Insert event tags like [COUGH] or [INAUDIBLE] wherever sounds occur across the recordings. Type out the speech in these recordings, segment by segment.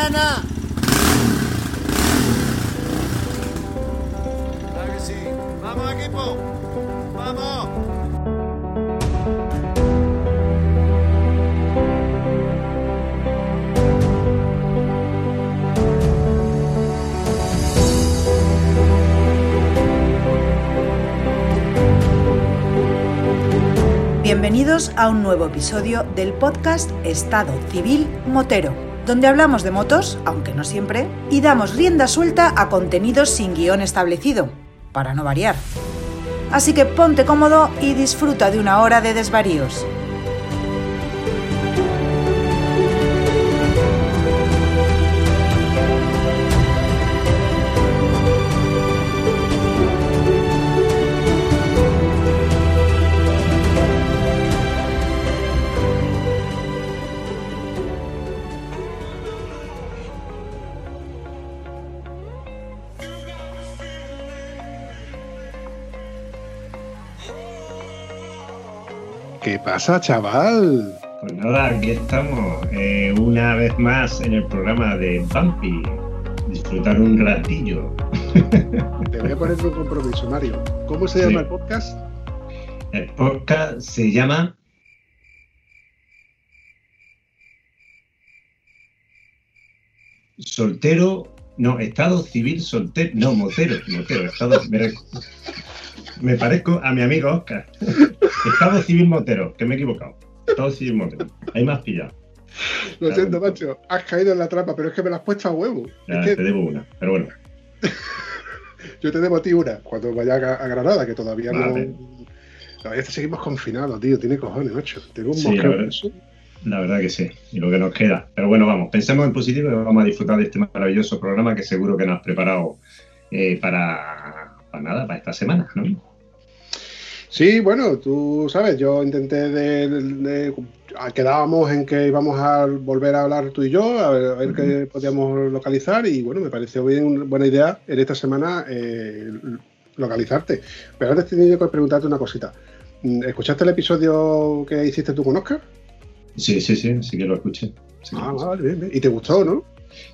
banana. Claro que sí. ¡Vamos, equipo! ¡Vamos! Bienvenidos a un nuevo episodio del podcast Estado Civil Motero, donde hablamos de motos, aunque no siempre, y damos rienda suelta a contenidos sin guion establecido, para no variar. Así que ponte cómodo y disfruta de una hora de desvaríos. Pasa, chaval? Pues nada, aquí estamos eh, una vez más en el programa de Bumpy. Disfrutar un ratillo. Te voy a poner un compromiso, Mario. ¿Cómo se Sí. llama el podcast? El podcast se llama Soltero, no, Estado Civil Soltero, no, Motero, Motero, Estado, me, re- me parezco a mi amigo Oscar. Estado Civil Motero, que me he equivocado. Estado Civil Motero, ahí me has pillado. Lo Claro. siento, macho. Has caído en la trampa, pero es que me la has puesto a huevo. Ya, es que te debo una, pero bueno. [LAUGHS] yo te debo a ti una cuando vaya a, Granada, que todavía Vale. no. Todavía seguimos confinados, tío. Tiene cojones, macho. Tengo un Sí, la verdad. La verdad que sí, y lo que nos queda. Pero bueno, vamos, pensemos en positivo y vamos a disfrutar de este maravilloso programa que seguro que nos has preparado eh, para, para nada, para esta semana, ¿no? Sí, bueno, tú sabes, yo intenté de, quedábamos en que íbamos a volver a hablar tú y yo, a ver, a ver qué podíamos localizar y bueno, me pareció bien buena idea en esta semana eh, localizarte. Pero antes tenía yo que preguntarte una cosita. Mm, ¿Escuchaste el episodio que hiciste tú con Oscar? Sí, sí, sí, sí que lo escuché. Sí, que lo Ah, vale, bien, bien. ¿Y te gustó, no?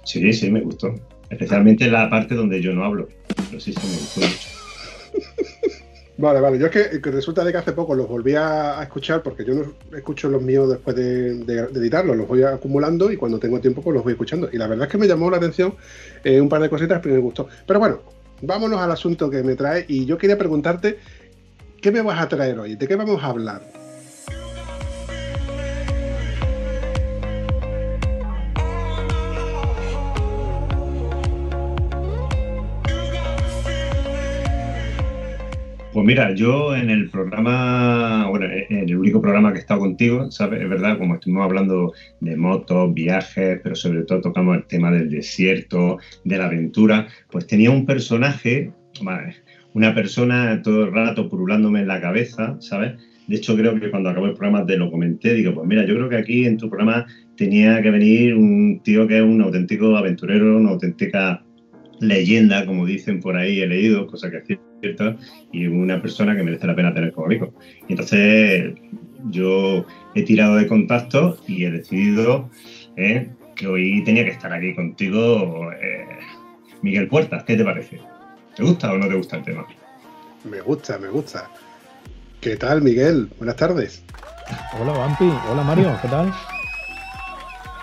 sí, sí, me gustó. Especialmente la parte donde yo no hablo. Pero sí, sí, me gustó mucho. Vale, vale. Yo es que, resulta de que hace poco los volví a, escuchar porque yo no escucho los míos después de, de- de editarlos, los voy acumulando y cuando tengo tiempo pues los voy escuchando. Y la verdad es que me llamó la atención eh, un par de cositas, pero me gustó. Pero bueno, vámonos al asunto que me trae y yo quería preguntarte, ¿qué me vas a traer hoy? ¿De qué vamos a hablar? Pues mira, yo en el programa, bueno, en el único programa que he estado contigo, ¿sabes? Es verdad, como estuvimos hablando de motos, viajes, pero sobre todo tocamos el tema del desierto, de la aventura, pues tenía un personaje, una persona todo el rato purulándome en la cabeza, ¿sabes? De hecho, creo que cuando acabó el programa te lo comenté, digo, pues mira, yo creo que aquí en tu programa tenía que venir un tío que es un auténtico aventurero, una auténtica leyenda, como dicen por ahí, he leído, cosa que es cierta, y una persona que merece la pena tener como amigo. Y entonces yo he tirado de contacto y he decidido eh, que hoy tenía que estar aquí contigo, eh, Miguel Puertas. ¿Qué te parece? ¿Te gusta o no te gusta el tema? Me gusta, me gusta. ¿Qué tal, Miguel? Buenas tardes. Hola, Vampi. Hola, Mario. ¿Qué tal?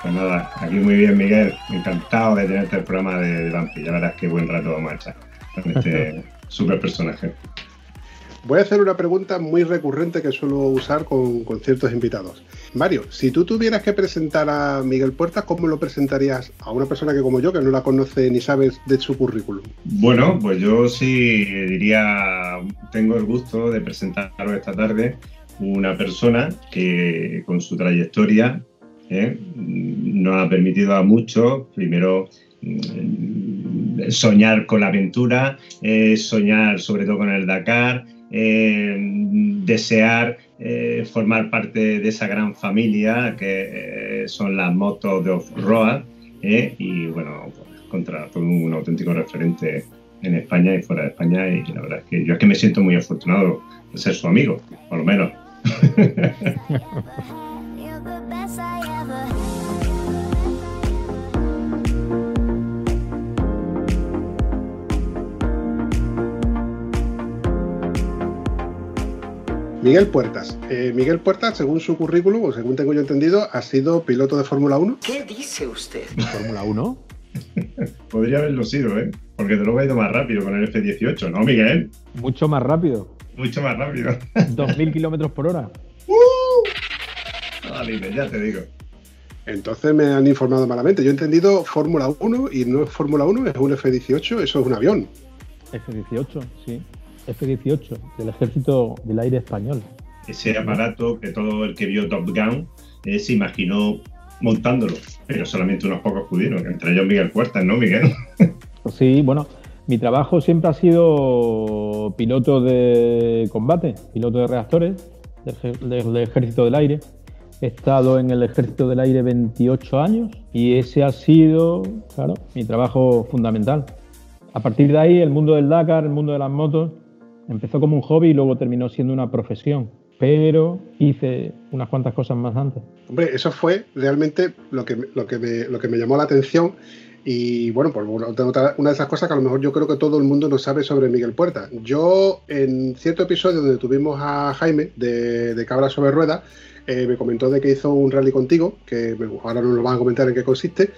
Pues nada, aquí muy bien, Miguel. Encantado de tenerte el programa de, de Vampi. Ya verás qué buen rato vamos a echar con este [LAUGHS] super personaje. Voy a hacer una pregunta muy recurrente que suelo usar con, con ciertos invitados. Mario, si tú tuvieras que presentar a Miguel Puertas, ¿cómo lo presentarías a una persona que como yo, que no la conoce ni sabes de su currículum? Bueno, pues yo sí diría, tengo el gusto de presentaros esta tarde una persona que con su trayectoria ¿eh? nos ha permitido a muchos, primero, mm, soñar con la aventura, eh, soñar sobre todo con el Dakar, eh, desear eh, formar parte de esa gran familia que son las motos de off-road y bueno, pues, contra todo un auténtico referente en España y fuera de España y la verdad es que yo es que me siento muy afortunado de ser su amigo, por lo menos. [LAUGHS] [LAUGHS] Miguel Puertas. Eh, Miguel Puertas, según su currículum, o según tengo yo entendido, ha sido piloto de Fórmula 1. ¿Qué dice usted? Fórmula 1. [LAUGHS] Podría haberlo sido, ¿eh? Porque te lo ha ido más rápido con el F-18, ¿no, Miguel? Mucho más rápido. Mucho más rápido. [LAUGHS] 2.000 kilómetros por hora. Vale, ya te digo. Entonces me han informado malamente. Yo he entendido Fórmula 1 y no es Fórmula 1, es un F-18, eso es un avión. F-18, sí. F-18, del Ejército del Aire Español. Ese aparato que todo el que vio Top Gun eh, se imaginó montándolo, pero solamente unos pocos pudieron, entre ellos Miguel Puertas, ¿no, Miguel? [LAUGHS] Sí, bueno, mi trabajo siempre ha sido piloto de combate, piloto de reactores del Ejército del Aire. He estado en el Ejército del Aire 28 años y ese ha sido, claro, mi trabajo fundamental. A partir de ahí, el mundo del Dakar, el mundo de las motos, empezó como un hobby y luego terminó siendo una profesión. Pero hice unas cuantas cosas más antes. Hombre, eso fue realmente lo que, lo que, me, lo que me llamó la atención. Y bueno, pues una de esas cosas que a lo mejor yo creo que todo el mundo no sabe sobre Miguel Puerta. Yo, en cierto episodio donde tuvimos a Jaime de, de Cabra sobre Ruedas, eh, me comentó de que hizo un rally contigo, que ahora nos lo van a comentar en qué consiste.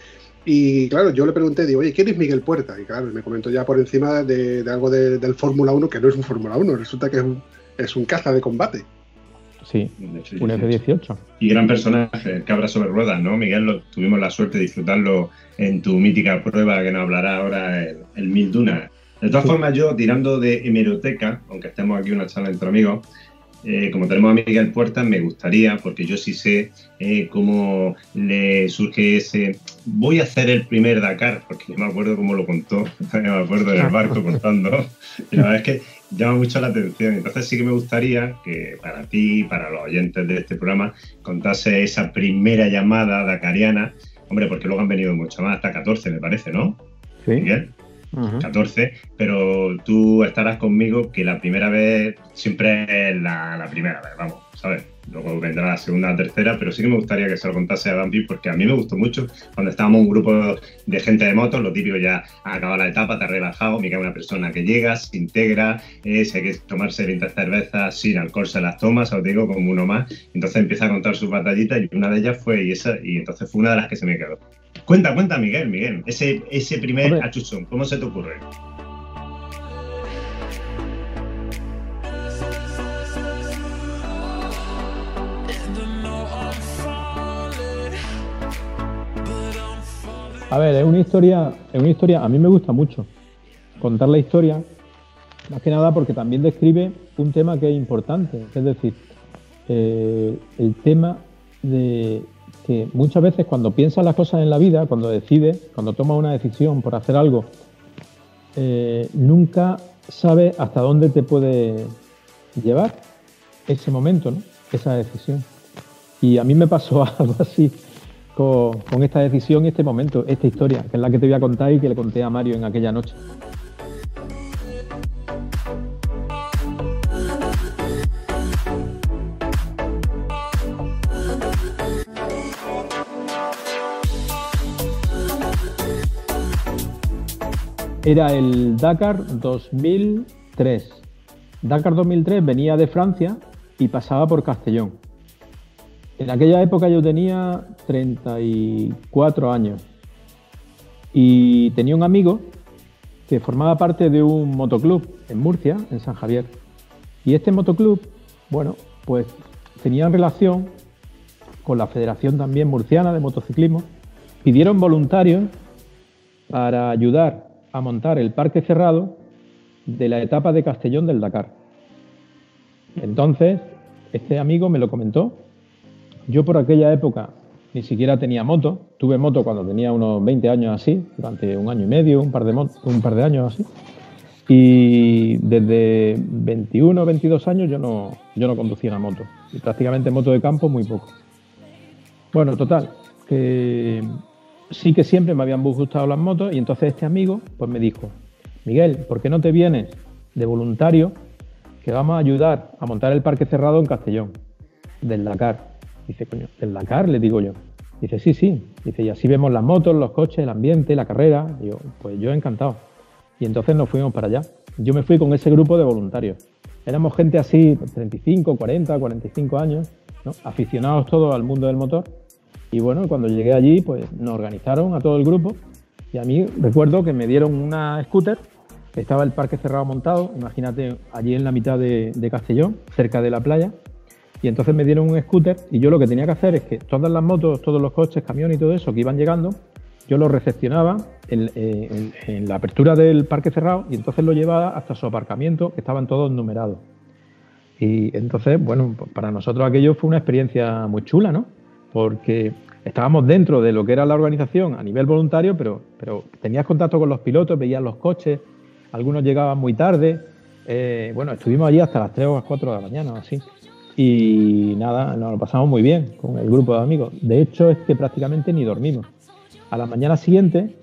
Y claro, yo le pregunté, digo, oye, ¿quién es Miguel Puerta? Y claro, me comentó ya por encima de, de algo de- del Fórmula 1, que no es un Fórmula 1, resulta que es un, es un caza de combate. Sí, Un un F-18. Y gran personaje, el cabra sobre ruedas, ¿no, Miguel? Lo- tuvimos la suerte de disfrutarlo en tu mítica prueba que nos hablará ahora el, el Mil Dunas. De todas Sí. formas, yo tirando de hemeroteca, aunque estemos aquí una charla entre amigos, eh, como tenemos a Miguel Puertas, me gustaría, porque yo sí sé eh, cómo le surge ese. Voy a hacer el primer Dakar, porque yo me acuerdo cómo lo contó, [LAUGHS] me acuerdo en el barco contando. [LAUGHS] Y la verdad es que llama mucho la atención. Entonces, sí que me gustaría que para ti, para los oyentes de este programa, contase esa primera llamada dakariana. Hombre, porque luego han venido mucho más, hasta 14, me parece, ¿no? Sí. Miguel. Ujú. 14, pero tú estarás conmigo que la primera vez siempre es la, primera vez, vamos, ¿sabes? Luego vendrá la segunda, la tercera, pero sí que me gustaría que se lo contase a Bambi porque a mí me gustó mucho cuando estábamos un grupo de gente de motos, lo típico ya ha acabado la etapa, te has relajado, cae una persona que llega, se integra, eh, si hay que tomarse 20 cervezas sin alcohol se las toma, os digo, como uno más, entonces empieza a contar sus batallitas y una de ellas fue y esa, y entonces fue una de las que se me quedó. Cuenta, cuenta, Miguel, Miguel, ese, ese primer Hombre. achuchón, ¿cómo se te ocurre? A ver, es una historia, es una historia, a mí me gusta mucho contar la historia, más que nada porque también describe un tema que es importante, es decir, eh, el tema de que muchas veces cuando piensas las cosas en la vida, cuando decides, cuando tomas una decisión por hacer algo, eh, nunca sabes hasta dónde te puede llevar ese momento, ¿no? esa decisión. Y a mí me pasó [LAUGHS] algo así con, esta decisión este momento, esta historia, que es la que te voy a contar y que le conté a Mario en aquella noche. Era el Dakar 2003. Dakar 2003 venía de Francia y pasaba por Castellón. En aquella época yo tenía 34 años y tenía un amigo que formaba parte de un motoclub en Murcia, en San Javier. Y este motoclub, bueno, pues tenía relación con la Federación también Murciana de Motociclismo. Pidieron voluntarios para ayudar a montar el parque cerrado de la etapa de Castellón del Dakar. Entonces, este amigo me lo comentó. Yo por aquella época ni siquiera tenía moto. Tuve moto cuando tenía unos 20 años así, durante un año y medio, un par de, un par de años así. Y desde 21 o 22 años yo no, yo no conducía una moto. Y prácticamente moto de campo muy poco. Bueno, total, que sí que siempre me habían gustado las motos y entonces este amigo pues me dijo, Miguel, ¿por qué no te vienes de voluntario que vamos a ayudar a montar el parque cerrado en Castellón, del Dakar? Dice, coño, ¿del Dakar? Le digo yo. Dice, sí, sí. Dice, y así vemos las motos, los coches, el ambiente, la carrera. Digo, pues yo encantado. Y entonces nos fuimos para allá. Yo me fui con ese grupo de voluntarios. éramos gente así, 35, 40, 45 años, aficionados todos al mundo del motor. Y bueno, cuando llegué allí, pues nos organizaron a todo el grupo y a mí recuerdo que me dieron una scooter, estaba el parque cerrado montado, imagínate, allí en la mitad de, de Castellón, cerca de la playa, y entonces me dieron un scooter y yo lo que tenía que hacer es que todas las motos, todos los coches, camiones y todo eso que iban llegando, yo lo recepcionaba eh, en, la apertura del parque cerrado y entonces lo llevaba hasta su aparcamiento, que estaban todos numerados. Y entonces, bueno, pues para nosotros aquello fue una experiencia muy chula, ¿no? Porque estábamos dentro de lo que era la organización a nivel voluntario, pero, pero tenías contacto con los pilotos, veías los coches, algunos llegaban muy tarde. Eh, bueno, estuvimos allí hasta las 3 o las 4 de la mañana, así. Y nada, nos lo pasamos muy bien con el grupo de amigos. De hecho, es que prácticamente ni dormimos. A la mañana siguiente,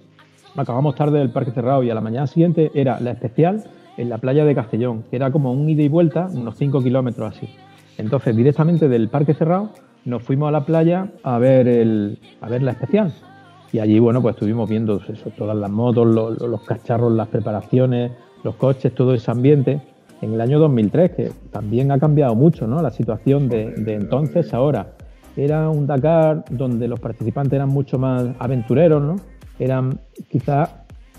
acabamos tarde del parque cerrado y a la mañana siguiente era la especial en la playa de Castellón, que era como un ida y vuelta, unos 5 kilómetros así. Entonces, directamente del parque cerrado, nos fuimos a la playa a ver, el, a ver la especial. Y allí, bueno, pues estuvimos viendo eso, todas las motos, los, los cacharros, las preparaciones, los coches, todo ese ambiente. En el año 2003, que también ha cambiado mucho, ¿no? La situación de, de entonces ahora. Era un Dakar donde los participantes eran mucho más aventureros, ¿no? Eran quizás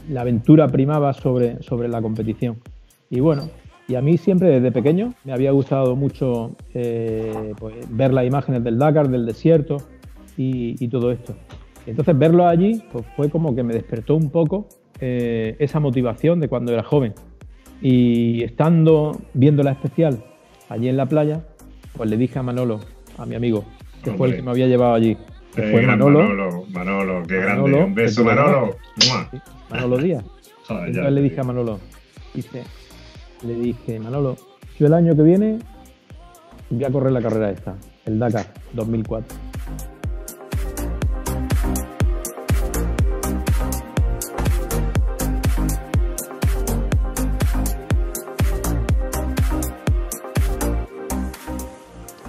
la aventura primaba sobre, sobre la competición. Y bueno, y a mí siempre desde pequeño me había gustado mucho eh, pues, ver las imágenes del Dakar, del desierto y, todo esto. Entonces verlo allí pues, fue como que me despertó un poco eh, esa motivación de cuando era joven. Y estando viendo la especial allí en la playa, pues le dije a Manolo, a mi amigo, que fue el que me había llevado allí. Que fue Manolo. Manolo, Manolo, qué grande. Un beso, Manolo. Manolo Díaz. Entonces le dije a Manolo, dice, le dije, Manolo, yo el año que viene voy a correr la carrera esta, el Dakar 2004.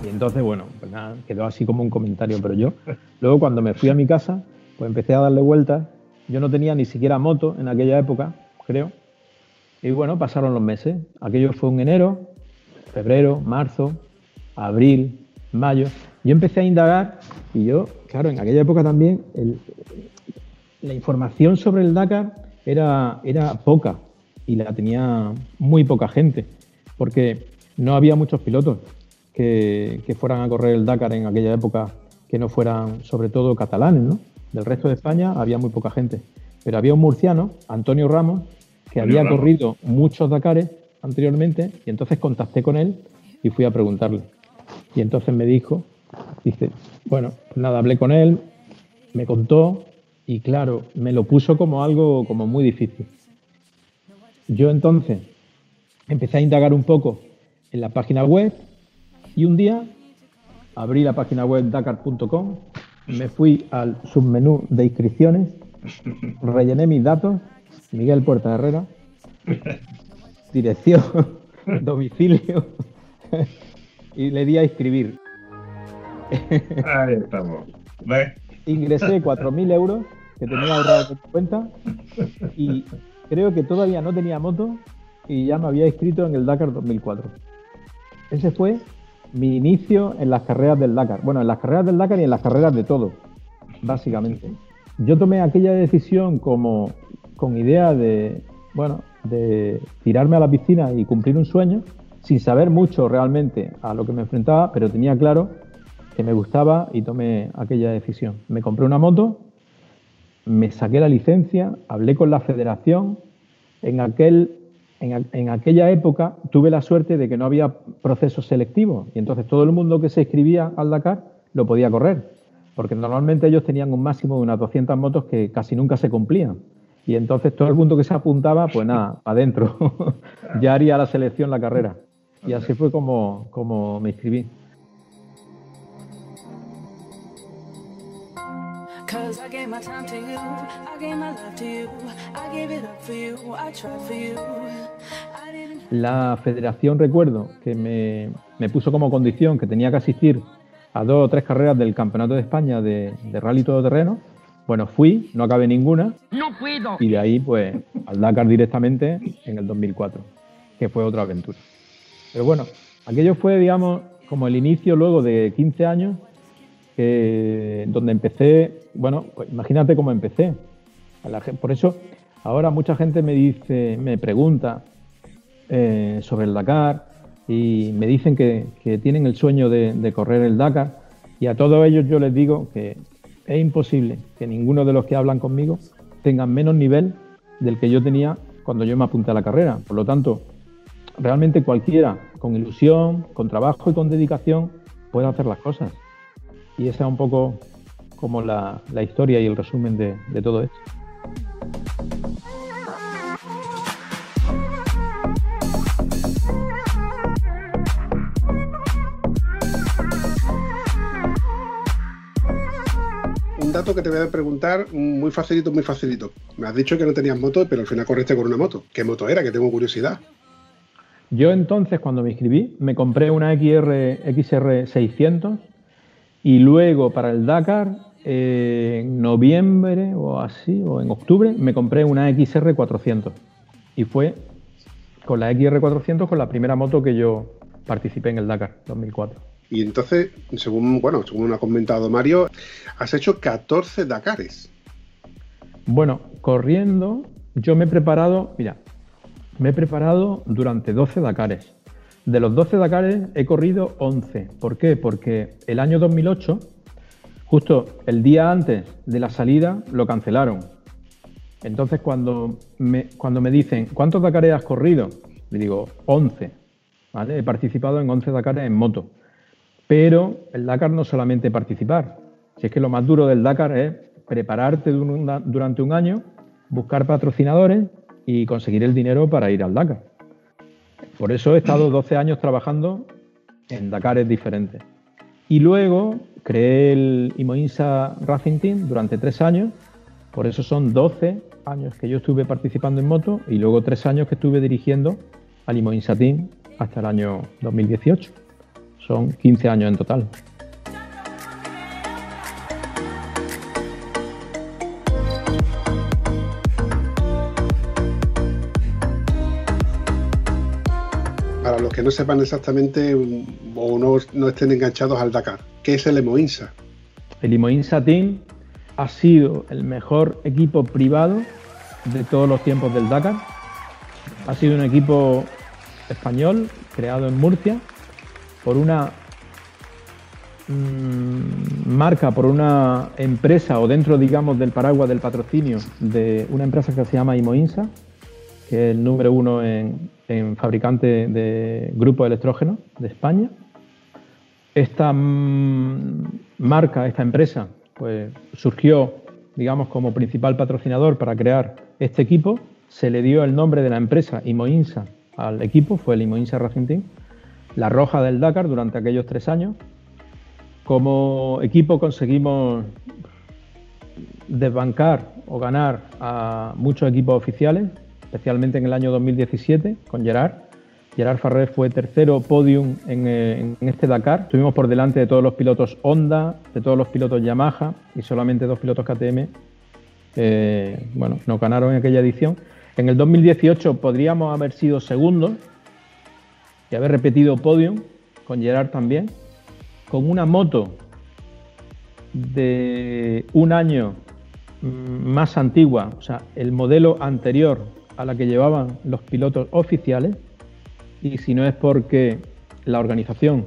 Y entonces, bueno, pues nada, quedó así como un comentario, pero yo, luego cuando me fui a mi casa, pues empecé a darle vueltas. Yo no tenía ni siquiera moto en aquella época, creo y bueno, pasaron los meses. Aquello fue un enero, febrero, marzo, abril, mayo. Yo empecé a indagar y yo, claro, en aquella época también la información sobre el Dakar era, era poca y la tenía muy poca gente, porque no había muchos pilotos que, que, fueran a correr el Dakar en aquella época que no fueran sobre todo catalanes, ¿no? Del resto de España había muy poca gente. Pero había un murciano, Antonio Ramos, que había corrido muchos Dakares anteriormente y entonces contacté con él y fui a preguntarle. Y entonces me dijo, dice, bueno, pues nada, hablé con él, me contó y claro, me lo puso como algo como muy difícil. Yo entonces empecé a indagar un poco en la página web y un día abrí la página web dakar.com, me fui al submenú de inscripciones, rellené mis datos Miguel Puerta Herrera, dirección, [LAUGHS] domicilio, y le di a escribir. Ahí estamos. Ingresé 4.000 euros que tenía ahorrado en cuenta y creo que todavía no tenía moto y ya me había inscrito en el Dakar 2004. Ese fue mi inicio en las carreras del Dakar. Bueno, en las carreras del Dakar y en las carreras de todo, básicamente. Yo tomé aquella decisión como con idea de, bueno, de tirarme a la piscina y cumplir un sueño, sin saber mucho realmente a lo que me enfrentaba, pero tenía claro que me gustaba y tomé aquella decisión. Me compré una moto, me saqué la licencia, hablé con la federación. En, aquel, en, en, aquella época tuve la suerte de que no había procesos selectivos y entonces todo el mundo que se inscribía al Dakar lo podía correr, porque normalmente ellos tenían un máximo de unas 200 motos que casi nunca se cumplían. Y entonces todo el mundo que se apuntaba, pues nada, adentro. [LAUGHS] ya haría la selección la carrera. Y así fue como, como me inscribí. La federación, recuerdo, que me, me, puso como condición que tenía que asistir a dos o tres carreras del Campeonato de España de, de Rally Todoterreno bueno, fui, no acabé ninguna. No puedo. Y de ahí, pues, al Dakar directamente en el 2004, que fue otra aventura. Pero bueno, aquello fue, digamos, como el inicio luego de 15 años, donde empecé, bueno, pues imagínate cómo empecé. por eso ahora mucha gente me dice, me pregunta eh, sobre el Dakar y me dicen que, tienen el sueño de, correr el Dakar y a todos ellos yo les digo que es imposible que ninguno de los que hablan conmigo tengan menos nivel del que yo tenía cuando yo me apunté a la carrera. Por lo tanto, realmente cualquiera con ilusión, con trabajo y con dedicación puede hacer las cosas. Y esa es un poco como la, historia y el resumen de, de todo esto. Dato que te voy a preguntar muy facilito, muy facilito. Me has dicho que no tenías moto, pero al final corriste con una moto. ¿Qué moto era? Que tengo curiosidad. Yo entonces, cuando me inscribí, me compré una XR, XR 600 y luego para el Dakar, en noviembre o así, o en octubre, me compré una XR 400. Y fue con la XR 400 con la primera moto que yo participé en el Dakar 2004. Y entonces, según, bueno, según ha comentado Mario, has hecho 14 Dakares. Bueno, corriendo, yo me he preparado, mira, me he preparado durante 12 Dakares. De los 12 Dakares he corrido 11. ¿Por qué? Porque el año 2008, justo el día antes de la salida, lo cancelaron. Entonces, cuando me, cuando me dicen, ¿cuántos Dakares has corrido? Le digo, 11. ¿vale? He participado en 11 Dakares en moto. Pero el Dakar no solamente participar, si es que lo más duro del Dakar es prepararte durante un año, buscar patrocinadores y conseguir el dinero para ir al Dakar. Por eso he estado [CLEARS THROAT] 12 años trabajando en Dakares diferentes. Y luego creé el Imoinsa Racing Team durante tres años. Por eso son 12 años que yo estuve participando en moto y luego tres años que estuve dirigiendo al Imoinsa Team hasta el año 2018. Son 15 años en total. Para los que no sepan exactamente o no, estén enganchados al Dakar, ¿qué es el Emoinsa? El Emoinsa Team ha sido el mejor equipo privado de todos los tiempos del Dakar. Ha sido un equipo español creado en Murcia por una mm, marca, por una empresa o dentro, digamos, del paraguas del patrocinio de una empresa que se llama Imoinsa, que es el número uno en, fabricante de grupos de electrógeno de España. Esta mm, marca, esta empresa, pues surgió, digamos, como principal patrocinador para crear este equipo. Se le dio el nombre de la empresa Imoinsa al equipo, fue el Imoinsa Racing la roja del Dakar durante aquellos tres años. Como equipo conseguimos desbancar o ganar a muchos equipos oficiales, especialmente en el año 2017 con Gerard. Gerard Farré fue tercero podium en, este Dakar. Estuvimos por delante de todos los pilotos Honda, de todos los pilotos Yamaha y solamente dos pilotos KTM. Eh, bueno, nos ganaron en aquella edición. En el 2018 podríamos haber sido segundos, haber repetido podium con Gerard también, con una moto de un año mm, más antigua, o sea, el modelo anterior a la que llevaban los pilotos oficiales, y si no es porque la organización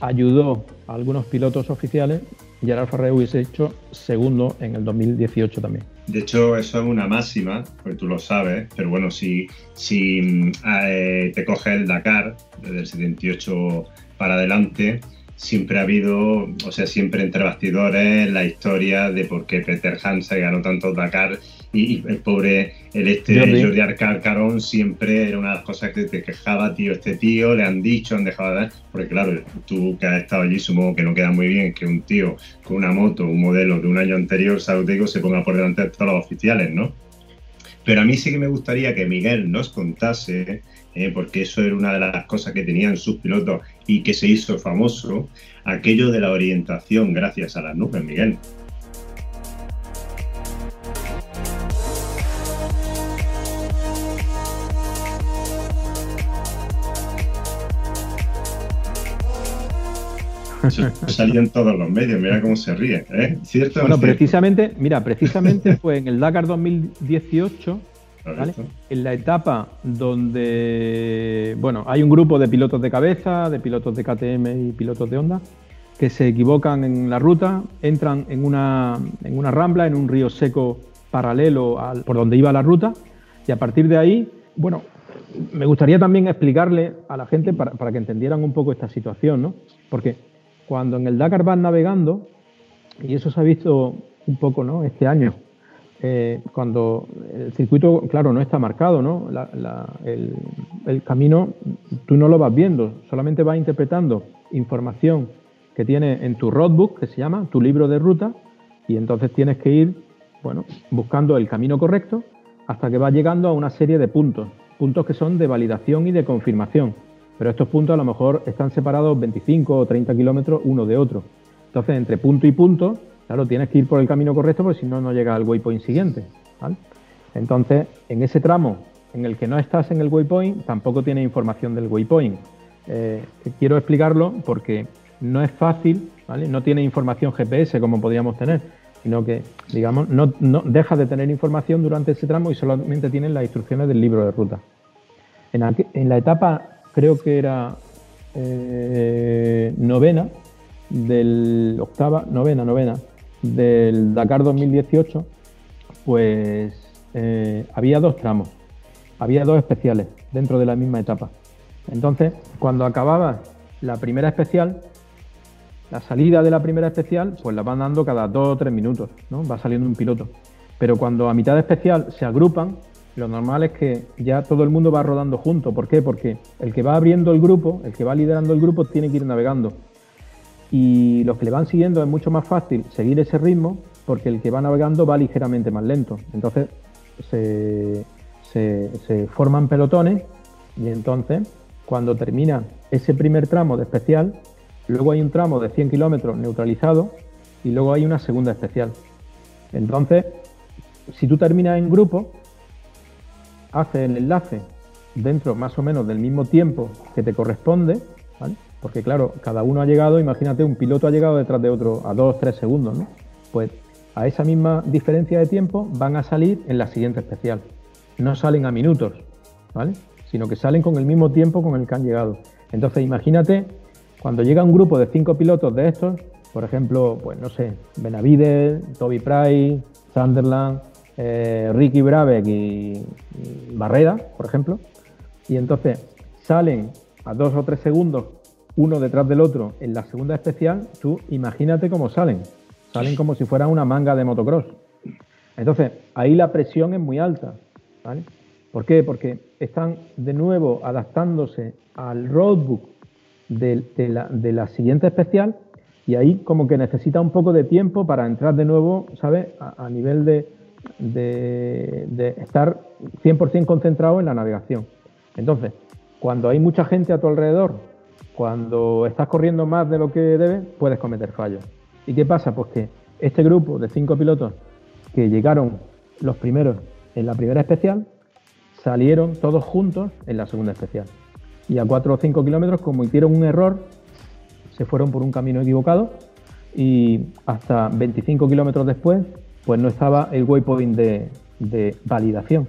ayudó a algunos pilotos oficiales, Gerard Ferrer hubiese hecho segundo en el 2018 también. De hecho, eso es una máxima, porque tú lo sabes, pero bueno, si, si eh, te coges el Dakar desde el 78 para adelante, siempre ha habido, o sea, siempre entre bastidores la historia de por qué Peter Hansen ganó tantos Dakar y, el pobre, el este Jordi, Jordi siempre era una de las cosas que te quejaba, tío, este tío, le han dicho, han dejado de dar, porque claro, tú que has estado allí supongo que no queda muy bien que un tío con una moto, un modelo de un año anterior. Digo, se ponga por delante de todos los oficiales, ¿no? Pero a mí sí que me gustaría que Miguel nos contase, eh, porque eso era una de las cosas que tenían sus pilotos y que se hizo famoso, aquello de la orientación gracias a las nubes, Miguel. Eso salió en todos los medios, mira cómo se ríe. ¿eh? ¿Cierto Bueno, precisamente, mira, precisamente [LAUGHS] fue en el Dakar 2018, cierto? ¿vale? En la etapa donde, bueno, hay un grupo de pilotos de cabeza, de pilotos de KTM y pilotos de Honda, que se equivocan en la ruta, entran en una, en una rambla, en un río seco paralelo al, por donde iba la ruta, y a partir de ahí, bueno, me gustaría también explicarle a la gente para, para que entendieran un poco esta situación, ¿no? Porque cuando en el Dakar van navegando, y eso se ha visto un poco, ¿no? Este año, eh, cuando el circuito, claro, no está marcado, ¿no? El camino tú no lo vas viendo, solamente vas interpretando información que tiene en tu roadbook, que se llama tu libro de ruta, y entonces tienes que ir, bueno, buscando el camino correcto hasta que vas llegando a una serie de puntos, puntos que son de validación y de confirmación. Pero estos puntos a lo mejor están separados 25 o 30 kilómetros uno de otro. Entonces, entre punto y punto, claro, tienes que ir por el camino correcto porque si no, no llegas al waypoint siguiente. Entonces, en ese tramo en el que no estás en el waypoint, tampoco tienes información del waypoint. Eh, quiero explicarlo porque no es fácil, no tiene información GPS como podríamos tener, sino que, digamos, no, no deja de tener información durante ese tramo y solamente tienen las instrucciones del libro de ruta. En la etapa, creo que era eh, novena, del octava, novena, novena, del Dakar 2018, pues eh, había dos tramos, había dos especiales dentro de la misma etapa. Entonces, cuando acababa la primera especial, la salida de la primera especial, pues la van dando cada dos o tres minutos, ¿no? Va saliendo un piloto. Pero cuando a mitad de especial se agrupan, lo normal es que ya todo el mundo va rodando junto. ¿Por qué? Porque el que va abriendo el grupo, el que va liderando el grupo, tiene que ir navegando. Y los que le van siguiendo es mucho más fácil seguir ese ritmo porque el que va navegando va ligeramente más lento. Entonces se, se- forman pelotones y entonces cuando termina ese primer tramo de especial, luego hay un tramo de 100 kilómetros neutralizado y luego hay una segunda especial. Entonces, si tú terminas en grupo, haces el enlace dentro más o menos del mismo tiempo que te corresponde, ¿vale? Porque claro, cada uno ha llegado, imagínate, un piloto ha llegado detrás de otro a 2 3 segundos, ¿no? Pues a esa misma diferencia de tiempo van a salir en la siguiente especial. No salen a minutos, ¿vale? Sino que salen con el mismo tiempo con el que han llegado. Entonces, imagínate cuando llega un grupo de cinco pilotos de estos, por ejemplo, pues no sé, Benavides, Toby Price, Sunderland, eh, Ricky Brabeck y, Barrera, por ejemplo, y entonces salen a dos o tres segundos uno detrás del otro en la segunda especial, tú imagínate cómo salen. Salen como si fuera una manga de motocross. Entonces, ahí la presión es muy alta. ¿vale? ¿Por qué? Porque están de nuevo adaptándose al roadbook de, de la, de la siguiente especial y ahí como que necesita un poco de tiempo para entrar de nuevo, ¿sabes? A nivel de, de, estar 100% concentrado en la navegación. Entonces, cuando hay mucha gente a tu alrededor, cuando estás corriendo más de lo que debes, puedes cometer fallos. ¿Y qué pasa? Pues que este grupo de cinco pilotos que llegaron los primeros en la primera especial, salieron todos juntos en la segunda especial. Y a 4 o 5 kilómetros cometieron un error, se fueron por un camino equivocado y hasta 25 kilómetros después, pues no estaba el waypoint de, validación.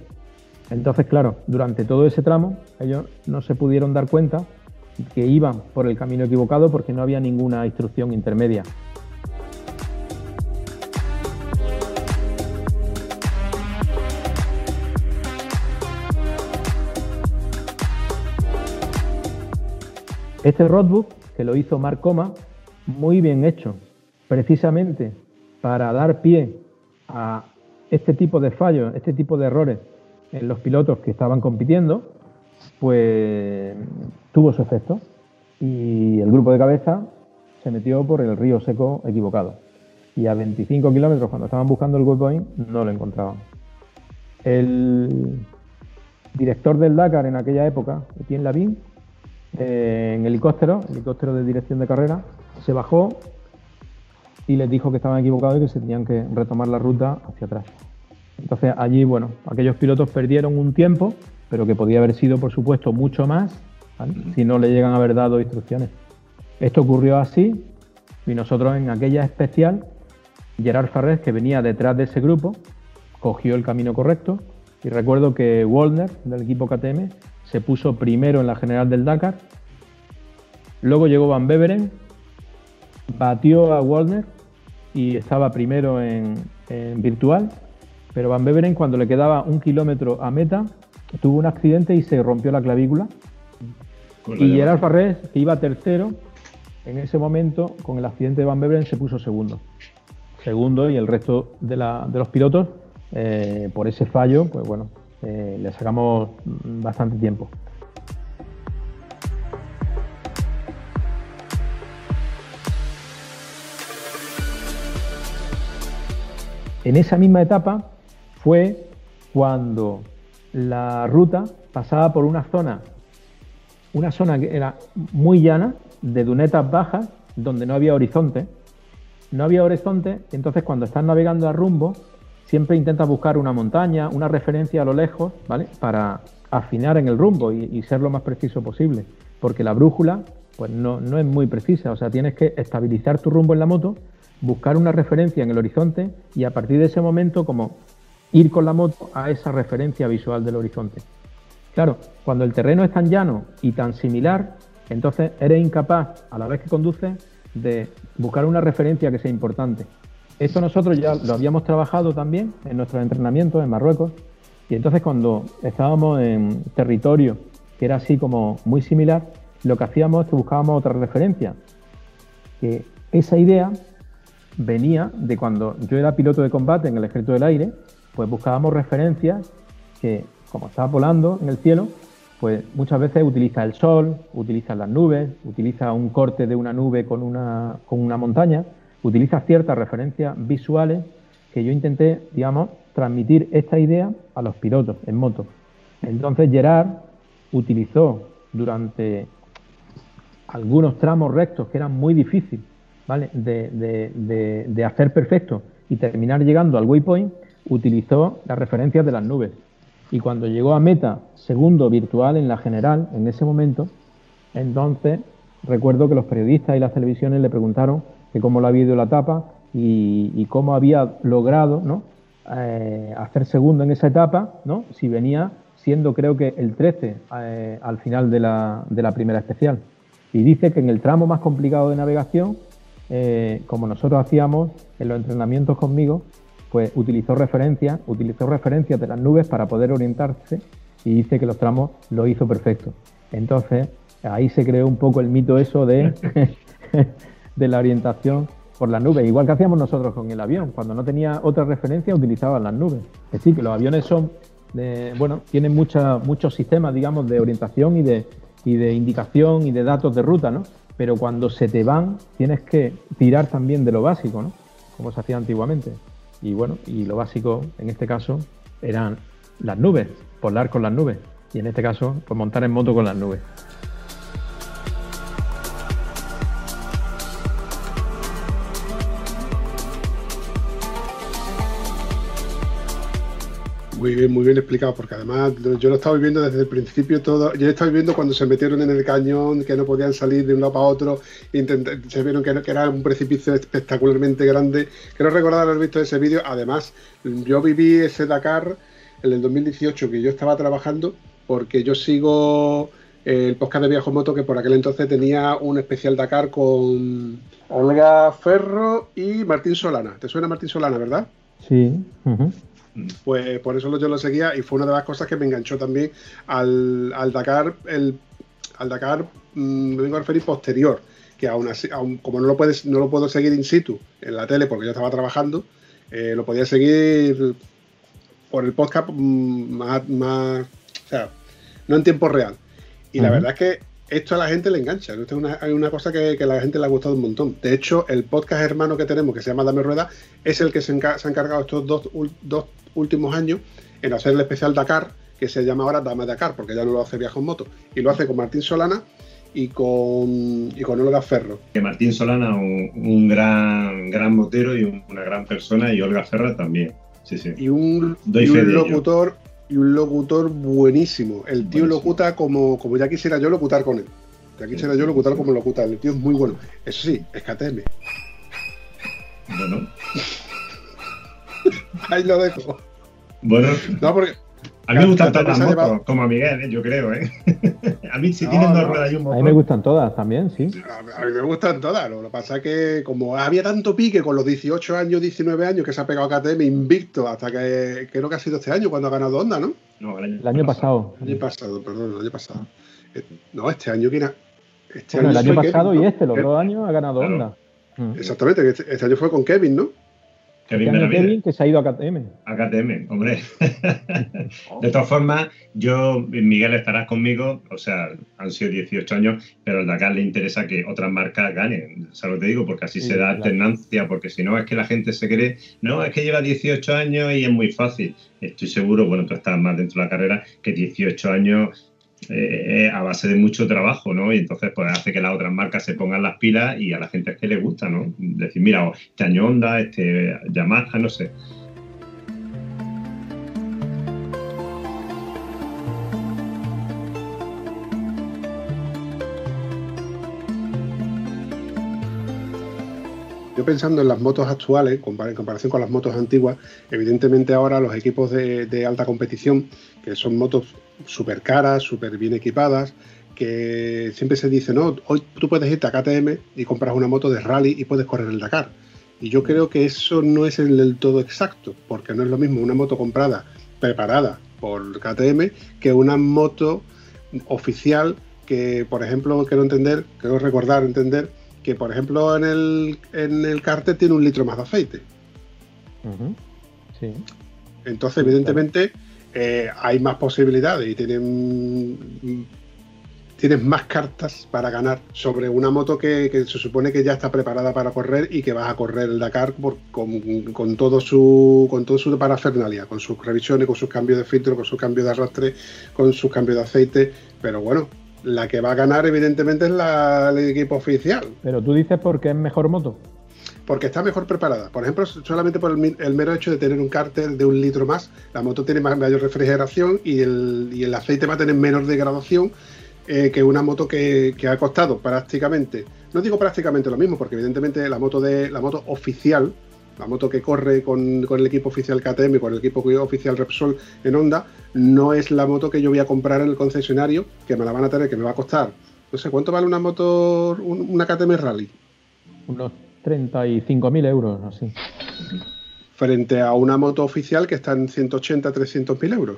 Entonces, claro, durante todo ese tramo, ellos no se pudieron dar cuenta que iban por el camino equivocado porque no había ninguna instrucción intermedia. Este roadbook, que lo hizo Mark Coma, muy bien hecho, precisamente para dar pie a este tipo de fallos, este tipo de errores en los pilotos que estaban compitiendo, pues tuvo su efecto. Y el grupo de cabeza se metió por el río seco equivocado. Y a 25 kilómetros, cuando estaban buscando el waypoint, no lo encontraban. El director del Dakar en aquella época, Etienne Lavín, eh, en helicóptero, helicóptero de dirección de carrera, se bajó y les dijo que estaban equivocados y que se tenían que retomar la ruta hacia atrás. Entonces allí, bueno, aquellos pilotos perdieron un tiempo, pero que podía haber sido, por supuesto, mucho más si no le llegan a haber dado instrucciones. Esto ocurrió así Y nosotros en aquella especial, Gerard Farrés, que venía detrás de ese grupo, cogió el camino correcto. Y recuerdo que Wallner, del equipo KTM, se puso primero en la general del Dakar. Luego llegó Van Beveren, batió a Wallner y estaba primero en, en virtual. Pero Van Beveren, cuando le quedaba un kilómetro a meta, tuvo un accidente y se rompió la clavícula. Y Gerard Farrés, que iba tercero, en ese momento, con el accidente de Van Beveren, se puso segundo. Segundo y el resto de, la, de los pilotos, eh, por ese fallo, pues bueno, eh, le sacamos bastante tiempo. En esa misma etapa fue cuando la ruta pasaba por una zona, una zona que era muy llana, de dunetas bajas, donde no había horizonte. No había horizonte, entonces cuando estás navegando a rumbo, siempre intentas buscar una montaña, una referencia a lo lejos, ¿vale? Para afinar en el rumbo y, ser lo más preciso posible. Porque la brújula, pues no, no es muy precisa, o sea, tienes que estabilizar tu rumbo en la moto, buscar una referencia en el horizonte y a partir de ese momento, como ir con la moto a esa referencia visual del horizonte. Claro, cuando el terreno es tan llano y tan similar, entonces eres incapaz, a la vez que conduces, de buscar una referencia que sea importante. Esto nosotros ya lo habíamos trabajado también en nuestros entrenamientos en Marruecos. Y entonces cuando estábamos en territorio que era así como muy similar, lo que hacíamos es que buscábamos otra referencia. Que esa idea venía de cuando yo era piloto de combate en el ejército del aire, pues buscábamos referencias que, como estaba volando en el cielo, pues muchas veces utiliza el sol, utiliza las nubes, utiliza un corte de una nube con una, con una montaña, utiliza ciertas referencias visuales que yo intenté, digamos, transmitir esta idea a los pilotos en moto. Entonces Gerard utilizó durante algunos tramos rectos que eran muy difíciles ¿vale? de, de hacer perfecto y terminar llegando al waypoint, utilizó las referencias de las nubes. Y cuando llegó a meta segundo virtual en la general, en ese momento, entonces recuerdo que los periodistas y las televisiones le preguntaron que cómo lo había ido la etapa y, cómo había logrado ¿no? Eh, hacer segundo en esa etapa, ¿no? si venía siendo creo que el 13 eh, al final de la, de la, primera especial. Y dice que en el tramo más complicado de navegación, eh, como nosotros hacíamos en los entrenamientos conmigo, pues utilizó referencias, utilizó referencias de las nubes para poder orientarse y dice que los tramos lo hizo perfecto. Entonces, ahí se creó un poco el mito eso de [LAUGHS] de la orientación por las nubes, igual que hacíamos nosotros con el avión. Cuando no tenía otra referencia, utilizaban las nubes. Es decir, que los aviones son, bueno, tienen muchos sistemas, digamos, de orientación y de, y de indicación y de datos de ruta, ¿no? Pero cuando se te van, tienes que tirar también de lo básico, ¿no? Como se hacía antiguamente. Y bueno, y lo básico en este caso eran las nubes, volar con las nubes. Y en este caso, pues montar en moto con las nubes. Muy bien, muy bien explicado, porque además yo lo estaba viviendo desde el principio todo. Yo estaba viviendo cuando se metieron en el cañón, que no podían salir de un lado para otro, se vieron que, era un precipicio espectacularmente grande. Quiero recordar haber visto ese vídeo. Además, yo viví ese Dakar en el 2018 que yo estaba trabajando, porque yo sigo el podcast de Viajo Moto, que por aquel entonces tenía un especial Dakar con Olga Ferro y Martín Solana. ¿Te suena Martín Solana, verdad? Sí. Pues por eso yo lo seguía y fue una de las cosas que me enganchó también al, Dakar, el, al Dakar, mm, me vengo a referir posterior, que aún así, como no lo, puedes, no lo puedo seguir in situ en la tele porque yo estaba trabajando, eh, lo podía seguir por el podcast mm, más, más, o sea, no en tiempo real. Y la verdad es que esto a la gente le engancha. Esto es una, cosa que, a la gente le ha gustado un montón. De hecho, el podcast hermano que tenemos, que se llama Dame Rueda, es el que se, ha encargado estos dos, dos, últimos años en hacer el especial Dakar, que se llama ahora Dame Dakar, porque ya no lo hace Viajo en Moto. Y lo hace con Martín Solana y con, y con Olga Ferro. Que Martín Solana, un, gran, gran motero y una gran persona, y Olga Ferro también. Sí, sí. Y un, locutor y un locutor buenísimo. El tío locuta como, como ya quisiera yo locutar con él. Ya quisiera yo locutarlo como locuta. El tío es muy bueno. Eso sí, es KTM. Bueno. [LAUGHS] Ahí lo dejo. Bueno. No, porque. A mí me gustan todas las motos, llevado- como a Miguel, ¿eh? yo creo, ¿eh? a mí si No, tienen dos no. ruedas y un A motor. mí me gustan todas también, sí. A a mí me gustan todas. Lo que pasa es que, como había tanto pique con los 18 años, 19 años que se ha pegado a KTM invicto hasta que creo que ha sido este año cuando ha ganado Honda, ¿no? No, El año pasado. El año pasado, perdón, el año pasado. Eh, No, este año, ¿quién ha- Este Bueno, el año pasado Kevin, y ¿no? este, los dos años ha ganado Claro. Honda. Mm. Exactamente, que este, este año fue con Kevin, ¿no? Kevin. Kevin, que se ha ido a KTM. A KTM, hombre. [LAUGHS] de todas formas, yo, Miguel, estarás conmigo, o sea, han sido 18 años, pero al Dakar le interesa que otras marcas ganen, ¿sabes lo que te digo? Porque así Sí, se da claro. alternancia, porque si no es que la gente se cree, no, es que lleva 18 años y es muy fácil. Estoy seguro, bueno, tú estás más dentro de la carrera, que 18 años eh, a base de mucho trabajo, ¿no? Y entonces pues hace que las otras marcas se pongan las pilas y a la gente es que le gusta, ¿no? Decir, mira, este año Honda, este Yamaha, no sé. Pensando en las motos actuales, en comparación con las motos antiguas, evidentemente ahora los equipos de, de alta competición, que son motos súper caras, súper bien equipadas, que siempre se dice, no, hoy tú puedes irte a KTM y compras una moto de rally y puedes correr el Dakar. Y yo creo que eso no es el del todo exacto, porque no es lo mismo una moto comprada, preparada por KTM, que una moto oficial que, por ejemplo, quiero entender, quiero recordar, entender, que por ejemplo en el, en el cárter tiene un litro más de aceite. Sí. Entonces, evidentemente, eh, hay más posibilidades y tienen, tienes más cartas para ganar sobre una moto que, que se supone que ya está preparada para correr y que vas a correr el Dakar por- con, con todo su con todo su parafernalia, con sus revisiones, con sus cambios de filtro, con sus cambios de arrastre, con sus cambios de aceite. Pero bueno, la que va a ganar, evidentemente, es la, el equipo oficial. Pero tú dices porque es mejor moto. porque está mejor preparada. Por ejemplo, solamente por el, el mero hecho de tener un cárter de un litro más, la moto tiene más, mayor refrigeración y el, y el aceite va a tener menor degradación eh, que una moto que, que ha costado prácticamente, no digo prácticamente lo mismo, porque evidentemente la moto de la moto oficial, la moto que corre con, con el equipo oficial KTM, con el equipo oficial Repsol en Honda, no es la moto que yo voy a comprar en el concesionario, que me la van a tener, que me va a costar. No sé, ¿cuánto vale una moto, un- una KTM Rally? Unos 35.000 euros, así. frente a una moto oficial que está en 180, 300 mil euros.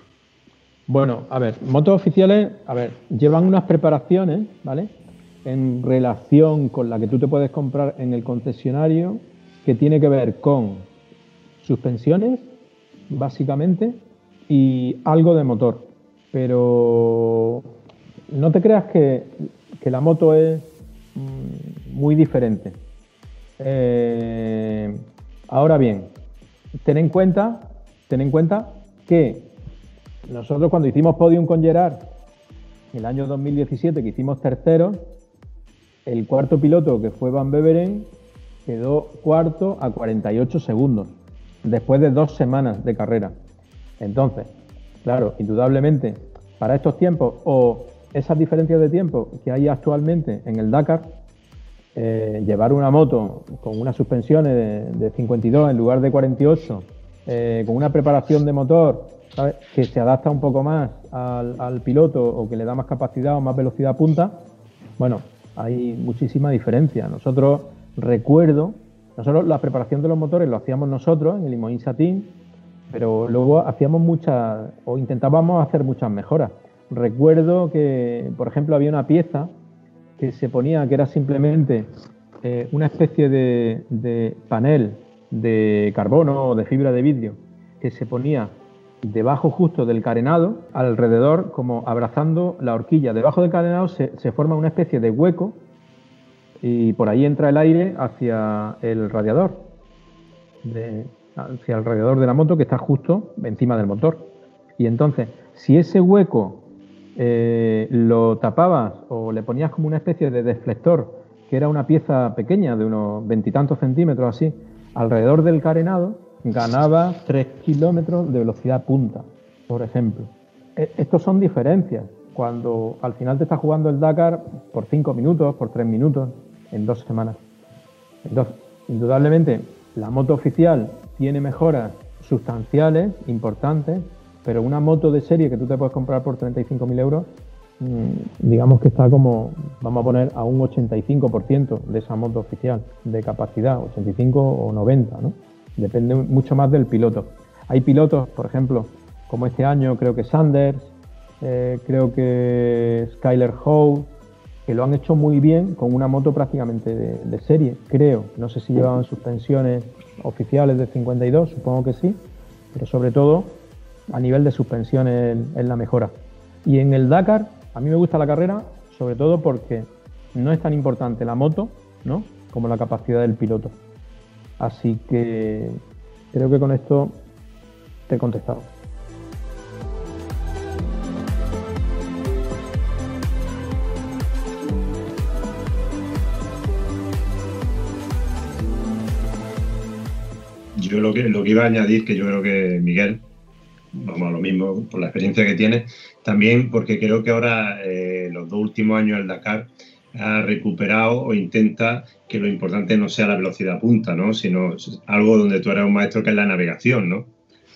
Bueno, a ver, motos oficiales, a ver, llevan unas preparaciones, ¿vale? En relación con la que tú te puedes comprar en el concesionario, que tiene que ver con suspensiones, básicamente, y algo de motor. Pero no te creas que, la moto es mm, muy diferente. Eh, ahora bien, ten en cuenta, ten en cuenta que nosotros cuando hicimos podium con Gerard, el año 2017, que hicimos tercero, el cuarto piloto, que fue Van Beveren, quedó cuarto a 48 segundos, después de dos semanas de carrera. Entonces, claro, indudablemente, para estos tiempos o esas diferencias de tiempo que hay actualmente en el Dakar, eh, llevar una moto con unas suspensiones de, de 52 en lugar de 48, eh, con una preparación de motor que se adapta un poco más al, al piloto o que le da más capacidad o más velocidad punta, bueno, hay muchísima diferencia. Nosotros, recuerdo, nosotros la preparación de los motores lo hacíamos nosotros en el Limoin Satin, pero luego hacíamos muchas, o intentábamos hacer muchas mejoras. Recuerdo que, por ejemplo, había una pieza que se ponía que era simplemente eh, una especie de, panel de carbono o de fibra de vidrio que se ponía debajo justo del carenado, alrededor, como abrazando la horquilla. Debajo del carenado se forma una especie de hueco y por ahí entra el aire hacia el radiador, hacia el radiador de la moto que está justo encima del motor. Y entonces, si ese hueco eh, lo tapabas o le ponías como una especie de deflector, que era una pieza pequeña de unos veintitantos centímetros así, alrededor del carenado, ganaba 3 kilómetros de velocidad punta, por ejemplo. E- Estos son diferencias. cuando al final te estás jugando el Dakar por 5 minutos, por 3 minutos, en dos semanas. Entonces, indudablemente, la moto oficial tiene mejoras sustanciales, importantes, pero una moto de serie que tú te puedes comprar por 35.000 euros, mm, digamos que está como, vamos a poner, a un 85% de esa moto oficial de capacidad, 85 o 90, ¿no? Depende mucho más del piloto. Hay pilotos, por ejemplo, como este año creo que Sanders, eh, creo que Skyler Howe, que lo han hecho muy bien con una moto prácticamente de, serie, creo. No sé si llevaban suspensiones oficiales de 52, supongo que sí, pero sobre todo a nivel de suspensiones en la mejora. Y en el Dakar, a mí me gusta la carrera, sobre todo porque no es tan importante la moto, ¿no? Como la capacidad del piloto. Así que creo que con esto te he contestado. Yo lo que, lo que iba a añadir, que yo creo que Miguel, vamos a lo mismo, por la experiencia que tiene, también porque creo que ahora, eh, los dos últimos años, el Dakar ha recuperado o intenta que lo importante no sea la velocidad punta, ¿no? sino algo donde tú eres un maestro que es la navegación, ¿no?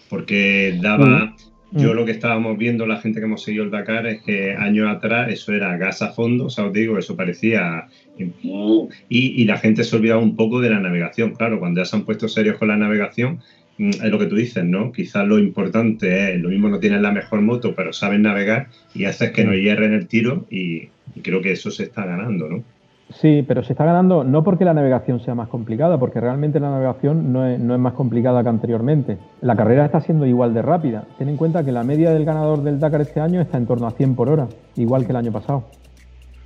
Porque daba, yo mm. lo que estábamos viendo, la gente que hemos seguido el Dakar, es que años atrás eso era gas a fondo, o sea, os digo, eso parecía... Y, la gente se olvidaba un poco de la navegación. Claro, cuando ya se han puesto serios con la navegación, mm, es lo que tú dices, ¿no? Quizás lo importante es, lo mismo no tienen la mejor moto, pero saben navegar y haces que no hierren el tiro y creo que eso se está ganando, ¿no? Sí, pero se está ganando no porque la navegación sea más complicada, porque realmente la navegación no es, más complicada que anteriormente. La carrera está siendo igual de rápida. Ten en cuenta que la media del ganador del Dakar este año está en torno a 100 por hora, igual que el año pasado.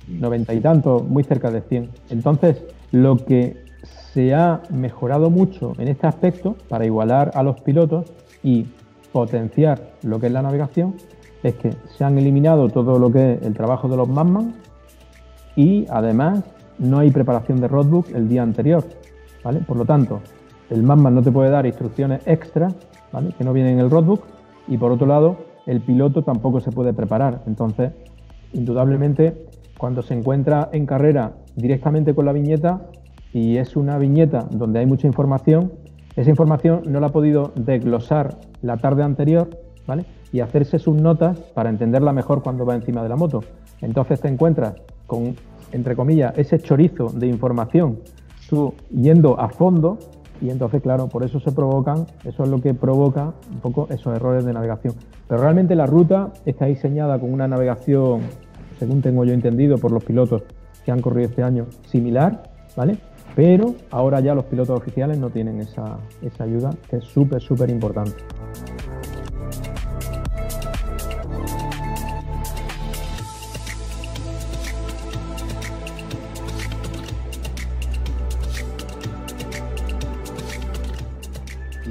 90 y tanto, muy cerca de 100. Entonces, lo que se ha mejorado mucho en este aspecto para igualar a los pilotos y potenciar lo que es la navegación es que se han eliminado todo lo que es el trabajo de los Madman y además no hay preparación de roadbook el día anterior, ¿vale? Por lo tanto, el Madman no te puede dar instrucciones extras, ¿vale? Que no vienen en el roadbook y por otro lado, el piloto tampoco se puede preparar. Entonces, indudablemente, cuando se encuentra en carrera directamente con la viñeta y es una viñeta donde hay mucha información, esa información no la ha podido desglosar la tarde anterior. Y hacerse sus notas para entenderla mejor cuando va encima de la moto. Entonces te encuentras con entre comillas, ese chorizo de información, tú yendo a fondo, y entonces, claro, por eso se provocan, eso es lo que provoca un poco esos errores de navegación. Pero realmente la ruta está diseñada con una navegación, según tengo yo entendido por los pilotos que han corrido este año, similar, ¿vale? Pero ahora ya los pilotos oficiales no tienen esa, esa ayuda, que es súper, súper importante.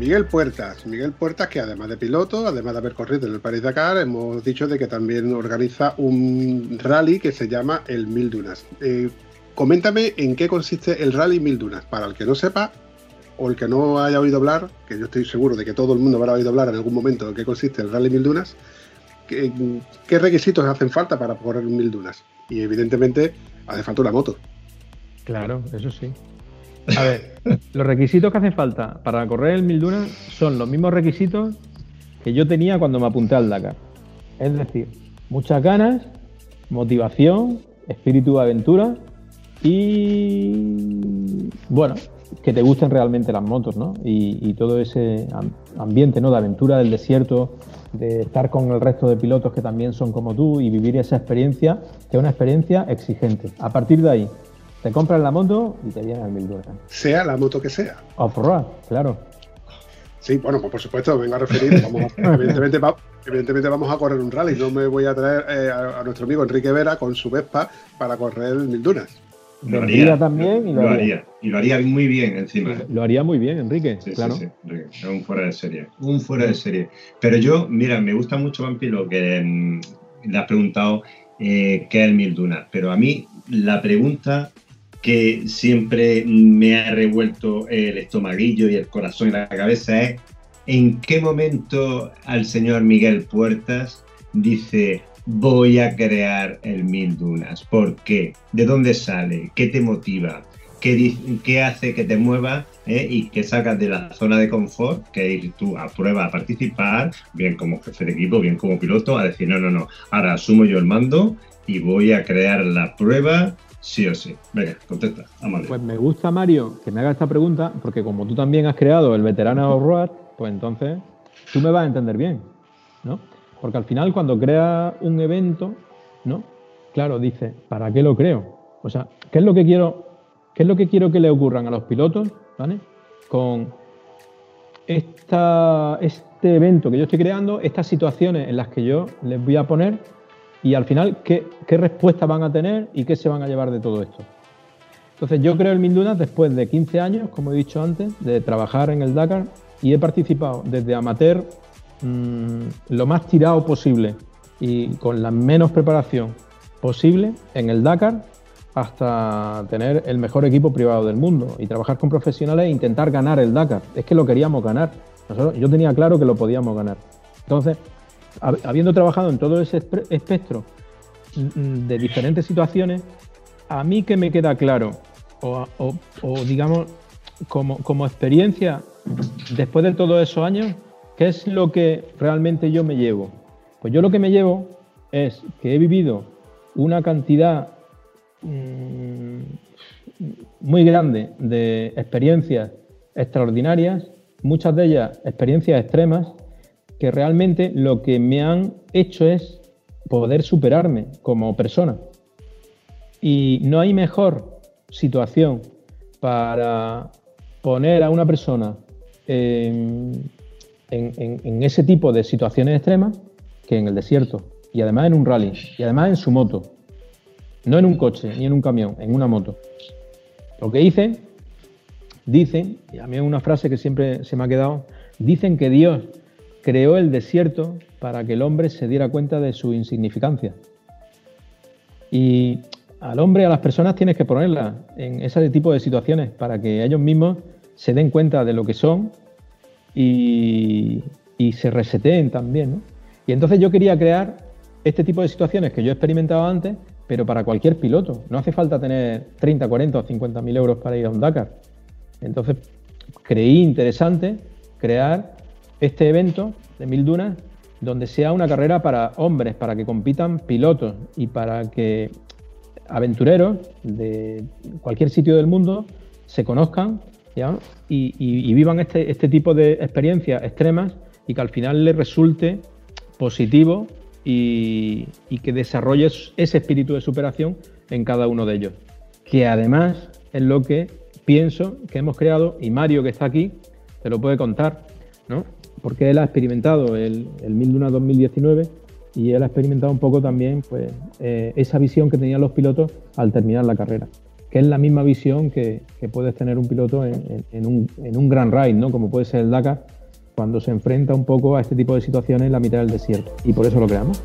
Miguel Puertas. Miguel Puertas, que además de piloto, además de haber corrido en el París Dakar, hemos dicho de que también organiza un rally que se llama el Mil Dunas. Eh, coméntame en qué consiste el rally Mil Dunas, para el que no sepa o el que no haya oído hablar, que yo estoy seguro de que todo el mundo habrá oído hablar en algún momento en qué consiste el rally Mil Dunas, qué, qué requisitos hacen falta para correr Mil Dunas. Y evidentemente hace falta una moto. Claro, eso sí. A ver, los requisitos que hacen falta para correr el Mil Dunas son los mismos requisitos que yo tenía cuando me apunté al Dakar. Es decir, muchas ganas, motivación, espíritu de aventura y bueno, que te gusten realmente las motos, ¿no? Y, todo ese ambiente, ¿no? De aventura del desierto, de estar con el resto de pilotos que también son como tú y vivir esa experiencia, que es una experiencia exigente. A partir de ahí, te compras la moto y te al mil dólares. Sea la moto que sea. Off-road, claro. Sí, bueno, pues por supuesto, vengo a referir, [LAUGHS] evidentemente, vamos a correr un rally, no me voy a traer eh, a, nuestro amigo Enrique Vera con su Vespa para correr Mil Dunas. Lo haría también y lo, haría. Y lo haría muy bien encima. Lo haría muy bien, Enrique. Sí, claro. sí, sí. Un fuera de serie. Un fuera de serie. Pero yo, mira, me gusta mucho, Vampiro, que mm, le has preguntado eh, qué es el Mil Dunas. Pero a mí la pregunta que siempre me ha revuelto el estomaguillo y el corazón y la cabeza es en qué momento al señor Miguel Puertas dice, voy a crear el Mil Dunas. ¿Por qué? ¿De dónde sale? ¿Qué te motiva? ¿Qué, qué hace que te mueva eh? y que sacas de la zona de confort, que ir tú a prueba a participar, bien como jefe de equipo, bien como piloto, a decir, no, no, no, ahora asumo yo el mando y voy a crear la prueba sí o sí. Venga, contesta, Pues me gusta, Mario, que me haga esta pregunta, porque como tú también has creado el veterano Road, pues entonces tú me vas a entender bien, ¿no? Porque al final cuando creas un evento, ¿no? Claro, dice, ¿para qué lo creo? O sea, ¿qué es lo que quiero, qué es lo que quiero que le ocurran a los pilotos, ¿vale? Con esta, este evento que yo estoy creando, estas situaciones en las que yo les voy a poner y al final qué, qué respuesta van a tener y qué se van a llevar de todo esto. Entonces yo creo el Mil Dunas después de 15 años, como he dicho antes, de trabajar en el Dakar y he participado desde amateur Mm, lo más tirado posible y con la menos preparación posible en el Dakar hasta tener el mejor equipo privado del mundo y trabajar con profesionales e intentar ganar el Dakar. Es que lo queríamos ganar. yo tenía claro que lo podíamos ganar. Entonces, habiendo trabajado en todo ese espectro mm, de diferentes situaciones, a mí que me queda claro, o, digamos, como, como experiencia, después de todos esos años, ¿Qué es lo que realmente yo me llevo? Pues yo lo que me llevo es que he vivido una cantidad mm, muy grande de experiencias extraordinarias, muchas de ellas experiencias extremas, que realmente lo que me han hecho es poder superarme como persona. Y no hay mejor situación para poner a una persona en ese tipo de situaciones extremas que en el desierto. Y además en un rally. Y además en su moto. No en un coche ni en un camión, en una moto. Lo que dicen, dicen, y a mí es una frase que siempre se me ha quedado, dicen que Dios creó el desierto para que el hombre se diera cuenta de su insignificancia. Y al hombre, a las personas tienes que ponerlas en ese tipo de situaciones para que ellos mismos se den cuenta de lo que son y, se reseteen también. Y entonces yo quería crear este tipo de situaciones que yo he experimentado antes, pero para cualquier piloto. No hace falta tener 30, 40 o 50 mil euros para ir a un Dakar. Entonces creí interesante crear este evento de Mil Dunas donde sea una carrera para hombres, para que compitan pilotos y para que aventureros de cualquier sitio del mundo se conozcan y, vivan este, este, tipo de experiencias extremas y que al final les resulte positivo y, que desarrolle ese espíritu de superación en cada uno de ellos. Que además es lo que pienso que hemos creado y Mario que está aquí te lo puede contar, ¿no? Porque él ha experimentado el, el Mil 2019 y él ha experimentado un poco también pues, eh, esa visión que tenían los pilotos al terminar la carrera que es la misma visión que, puedes tener un piloto en, un, en, un, gran ride, ¿no? como puede ser el Dakar, cuando se enfrenta un poco a este tipo de situaciones en la mitad del desierto. Y por eso lo creamos.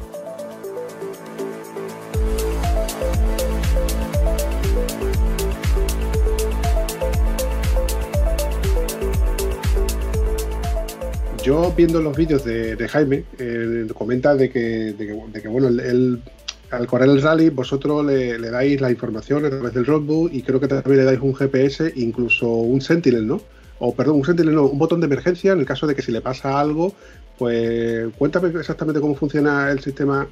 Yo viendo los vídeos de, Jaime, eh, comenta de que, de que, bueno, él al correr el rally vosotros le, dais la información a través del roadbook y creo que también le dais un GPS, incluso un Sentinel, ¿no? O perdón, un Sentinel, no, un botón de emergencia en el caso de que si le pasa algo, pues cuéntame exactamente cómo funciona el sistema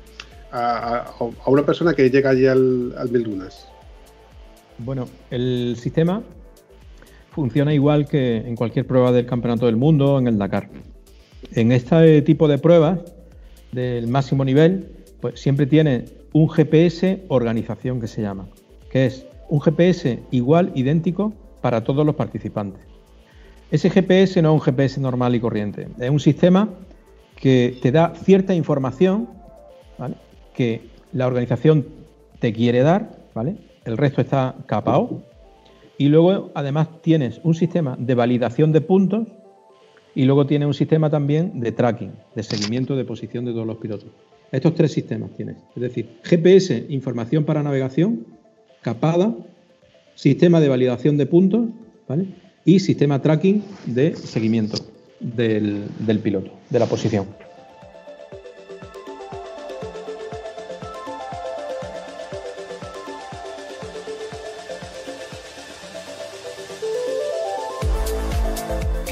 a, una persona que llega allí al, al Mil Dunas. Bueno, el sistema funciona igual que en cualquier prueba del Campeonato del Mundo en el Dakar. En este tipo de pruebas del máximo nivel, pues siempre tiene un GPS organización que se llama, que es un GPS igual, idéntico para todos los participantes. Ese GPS no es un GPS normal y corriente, es un sistema que te da cierta información que la organización te quiere dar, el resto está capado, y luego además tienes un sistema de validación de puntos y luego tienes un sistema también de tracking, de seguimiento de posición de todos los pilotos. Estos tres sistemas tienes. Es decir, GPS, información para navegación, capada, sistema de validación de puntos, ¿vale? Y sistema tracking de seguimiento del, piloto, de la posición.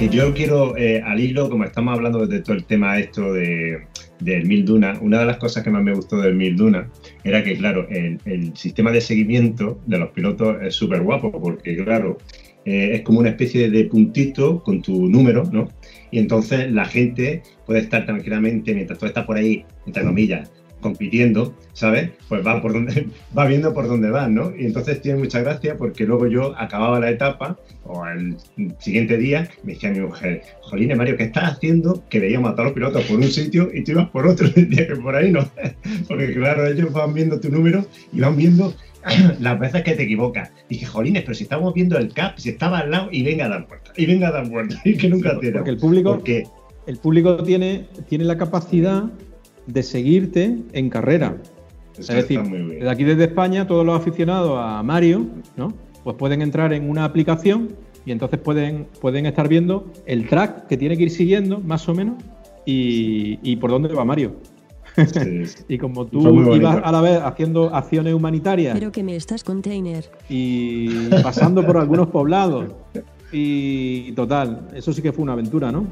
Yo quiero, eh, al hilo, como estamos hablando de todo el tema esto de, del Mil Duna, una de las cosas que más me gustó del Mil Duna era que, claro, el, el sistema de seguimiento de los pilotos es súper guapo, porque, claro, eh, es como una especie de puntito con tu número, ¿no? Y entonces la gente puede estar tranquilamente, mientras tú estás por ahí, entre comillas, compitiendo, ¿sabes? Pues va por donde [LAUGHS] va viendo por dónde va, ¿no? Y entonces tiene mucha gracia porque luego yo acababa la etapa o el siguiente día me decía mi mujer, Jolines Mario, ¿qué estás haciendo? Que veíamos a todos los pilotos por un sitio y tú ibas por otro, y [LAUGHS] decía que por ahí no. [LAUGHS] Porque claro, ellos van viendo tu número y van viendo [CLEARS THROAT] las veces que te equivocas. Dije, Jolines, pero si estamos viendo el CAP, si estaba al lado y venga a dar vuelta, y venga a dar vuelta, y que nunca tiene. Porque el público, porque el público tiene, tiene la capacidad de seguirte en carrera. es decir, desde aquí desde España, todos los aficionados a Mario, ¿no? Pues pueden entrar en una aplicación y entonces pueden, pueden estar viendo el track que tiene que ir siguiendo, más o menos, y, por dónde va Mario. [LAUGHS] y como tú ibas a la vez haciendo acciones humanitarias. Pero que me estás container. Y pasando por algunos poblados. Y total, eso sí que fue una aventura, ¿no?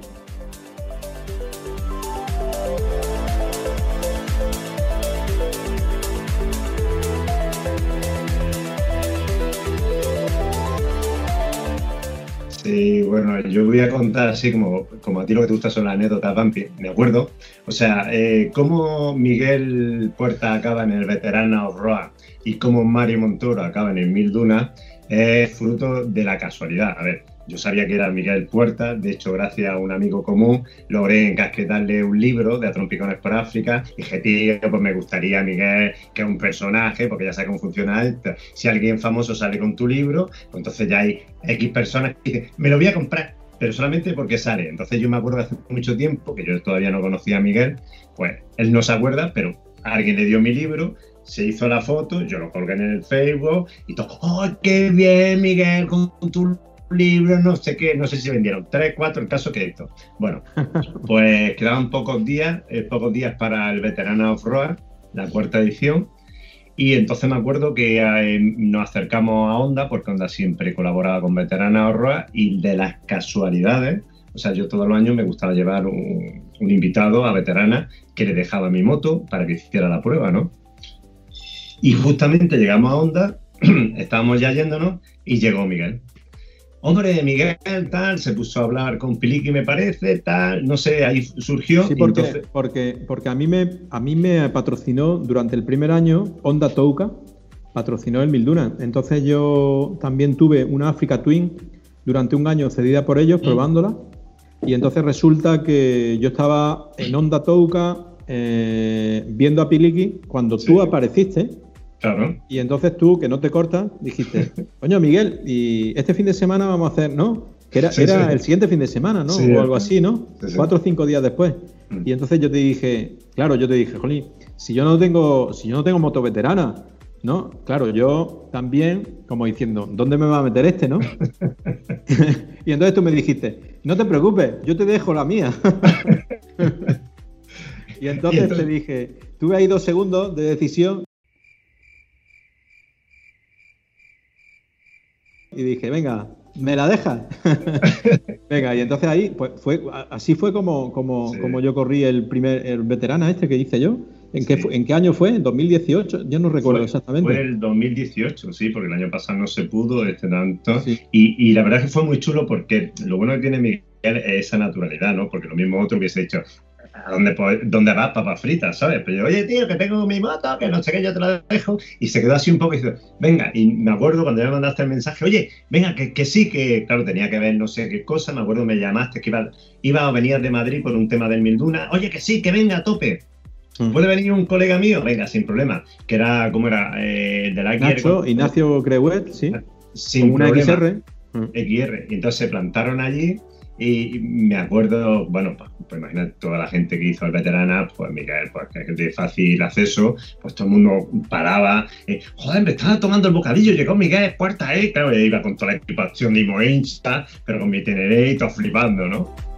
Sí, bueno, yo voy a contar así como, como a ti lo que te gusta son las anécdotas, Vampi, ¿de acuerdo? O sea, eh, cómo Miguel Puerta acaba en el Veterano Roa y cómo Mario Montoro acaba en el Mil Duna es fruto de la casualidad. A ver, yo sabía que era Miguel Puerta, de hecho, gracias a un amigo común, logré encasquetarle un libro de Atrompicones por África. Y dije, tío, pues me gustaría, Miguel, que es un personaje, porque ya sé cómo funciona esto. Si alguien famoso sale con tu libro, pues entonces ya hay X personas que dicen, me lo voy a comprar, pero solamente porque sale. Entonces yo me acuerdo hace mucho tiempo, que yo todavía no conocía a Miguel, pues él no se acuerda, pero alguien le dio mi libro, se hizo la foto, yo lo colgué en el Facebook y todo, ¡oh, qué bien, Miguel, con tu libros, no sé qué, no sé si vendieron tres, cuatro, el caso que esto. Bueno, [LAUGHS] pues quedaban pocos días, eh, pocos días para el Veterano Off-Road, la cuarta edición, y entonces me acuerdo que eh, nos acercamos a Honda, porque Honda siempre colaboraba con Veterana Roa, y de las casualidades, o sea, yo todos los años me gustaba llevar un, un invitado a Veterana que le dejaba mi moto para que hiciera la prueba, ¿no? Y justamente llegamos a Honda, [CLEARS THROAT] estábamos ya yéndonos, y llegó Miguel hombre, Miguel, tal, se puso a hablar con Piliqui, me parece, tal, no sé, ahí surgió. Sí, porque, porque, porque a, mí me, a mí me patrocinó durante el primer año Honda Touka, patrocinó el Milduna. Entonces yo también tuve una Africa Twin durante un año cedida por ellos, mm. probándola. Y entonces resulta que yo estaba en Honda Touka eh, viendo a Piliki cuando tú apareciste y entonces tú, que no te cortas, dijiste, [LAUGHS] coño, Miguel, y este fin de semana vamos a hacer, ¿no? Que era, era el siguiente fin de semana, ¿no? o algo así, ¿no? Cuatro o cinco días después. Mm. Y entonces yo te dije, claro, yo te dije, Jolín, si yo no tengo, si yo no tengo moto veterana, ¿no? Claro, yo también, como diciendo, ¿dónde me va a meter este, no? [LAUGHS] [LAUGHS] y entonces tú me dijiste, no te preocupes, yo te dejo la mía. y entonces te dije, tuve ahí dos segundos de decisión y dije, venga, ¿me la dejas? [LAUGHS] venga, y entonces ahí, pues fue, así fue como, como, como yo corrí el primer, el veterana este que hice yo. ¿En, qué, ¿En qué año fue? ¿En 2018? Ya no recuerdo exactamente. Fue el 2018, sí, porque el año pasado no se pudo, este tanto. Y, y, la verdad es que fue muy chulo porque lo bueno que tiene Miguel es esa naturalidad, ¿no? Porque lo mismo otro hubiese dicho, ¿a dónde, dónde vas, papas fritas, sabes? Pero yo, oye, tío, que tengo mi moto, que no sé qué, yo te la dejo. Y se quedó así un poco y dice, venga, y me acuerdo cuando me mandaste el mensaje, oye, venga, que, que, sí, que claro, tenía que ver no sé qué cosa, me acuerdo me llamaste que iba, iba a venir de Madrid por un tema del Milduna, oye, que sí, que venga a tope. Mm. ¿Puede venir un colega mío? Venga, sin problema. Que era, ¿cómo era? Eh, de la Nacho, Ignacio Creuet, sí. Sin una XR. XR. Y entonces se plantaron allí y me acuerdo, bueno, pues, pues, toda la gente que hizo el veterana, pues Miguel, pues de fácil acceso, pues todo el mundo paraba, eh, joder, me estaba tomando el bocadillo, llegó Miguel, puerta, eh, claro, iba con toda la equipación de Imo pero con mi teneré y todo flipando, ¿no?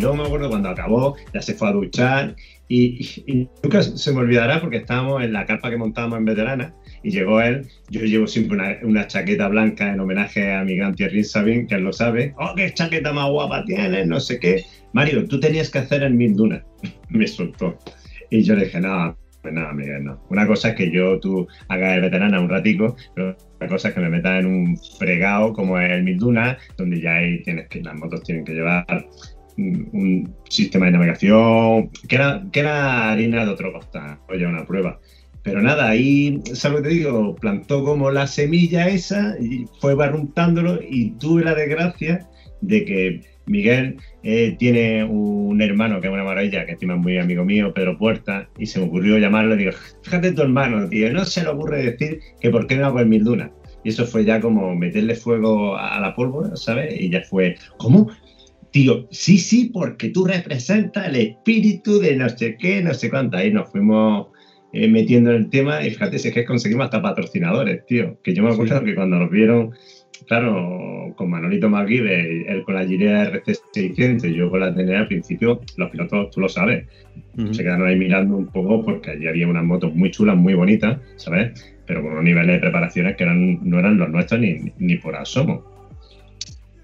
Y luego me acuerdo cuando acabó, ya se fue a duchar y, nunca se me olvidará porque estábamos en la carpa que montábamos en Veterana y llegó él. Yo llevo siempre una, chaqueta blanca en homenaje a mi gran Thierry Sabin, que él lo sabe. ¡Oh, qué chaqueta más guapa tienes! No sé qué. Mario, tú tenías que hacer el Mil Dunas. [LAUGHS] me soltó. Y yo le dije, no, pues nada, Miguel, no. Una cosa es que yo, tú hagas el veterana un ratico, pero otra cosa es que me metas en un fregado como es el Mil Dunas, donde ya ahí tienes que, las motos tienen que llevar un sistema de navegación, que era, que era harina de otro costal, oye, una prueba. Pero nada, ahí, ¿sabes lo que te digo? Plantó como la semilla esa y fue barruntándolo y tuve la desgracia de que Miguel eh, tiene un hermano que es una maravilla, que estima muy amigo mío, Pedro Puerta, y se me ocurrió llamarlo y digo, fíjate tu hermano, tío, no se le ocurre decir que por qué no hago el Mil Dunas. Y eso fue ya como meterle fuego a la pólvora, ¿sabes? Y ya fue, ¿cómo? Tío, sí, sí, porque tú representas el espíritu de no sé qué, no sé cuánto. Ahí nos fuimos eh, metiendo en el tema y fíjate si es que conseguimos hasta patrocinadores, tío. Que yo me acuerdo que cuando nos vieron, claro, con Manolito McGive, él con la Girea RC600 y yo con la TNA al principio, los pilotos, tú lo sabes, se quedaron ahí mirando un poco porque allí había unas motos muy chulas, muy bonitas, ¿sabes? Pero con unos niveles de preparaciones que eran, no eran los nuestros ni, ni por asomo.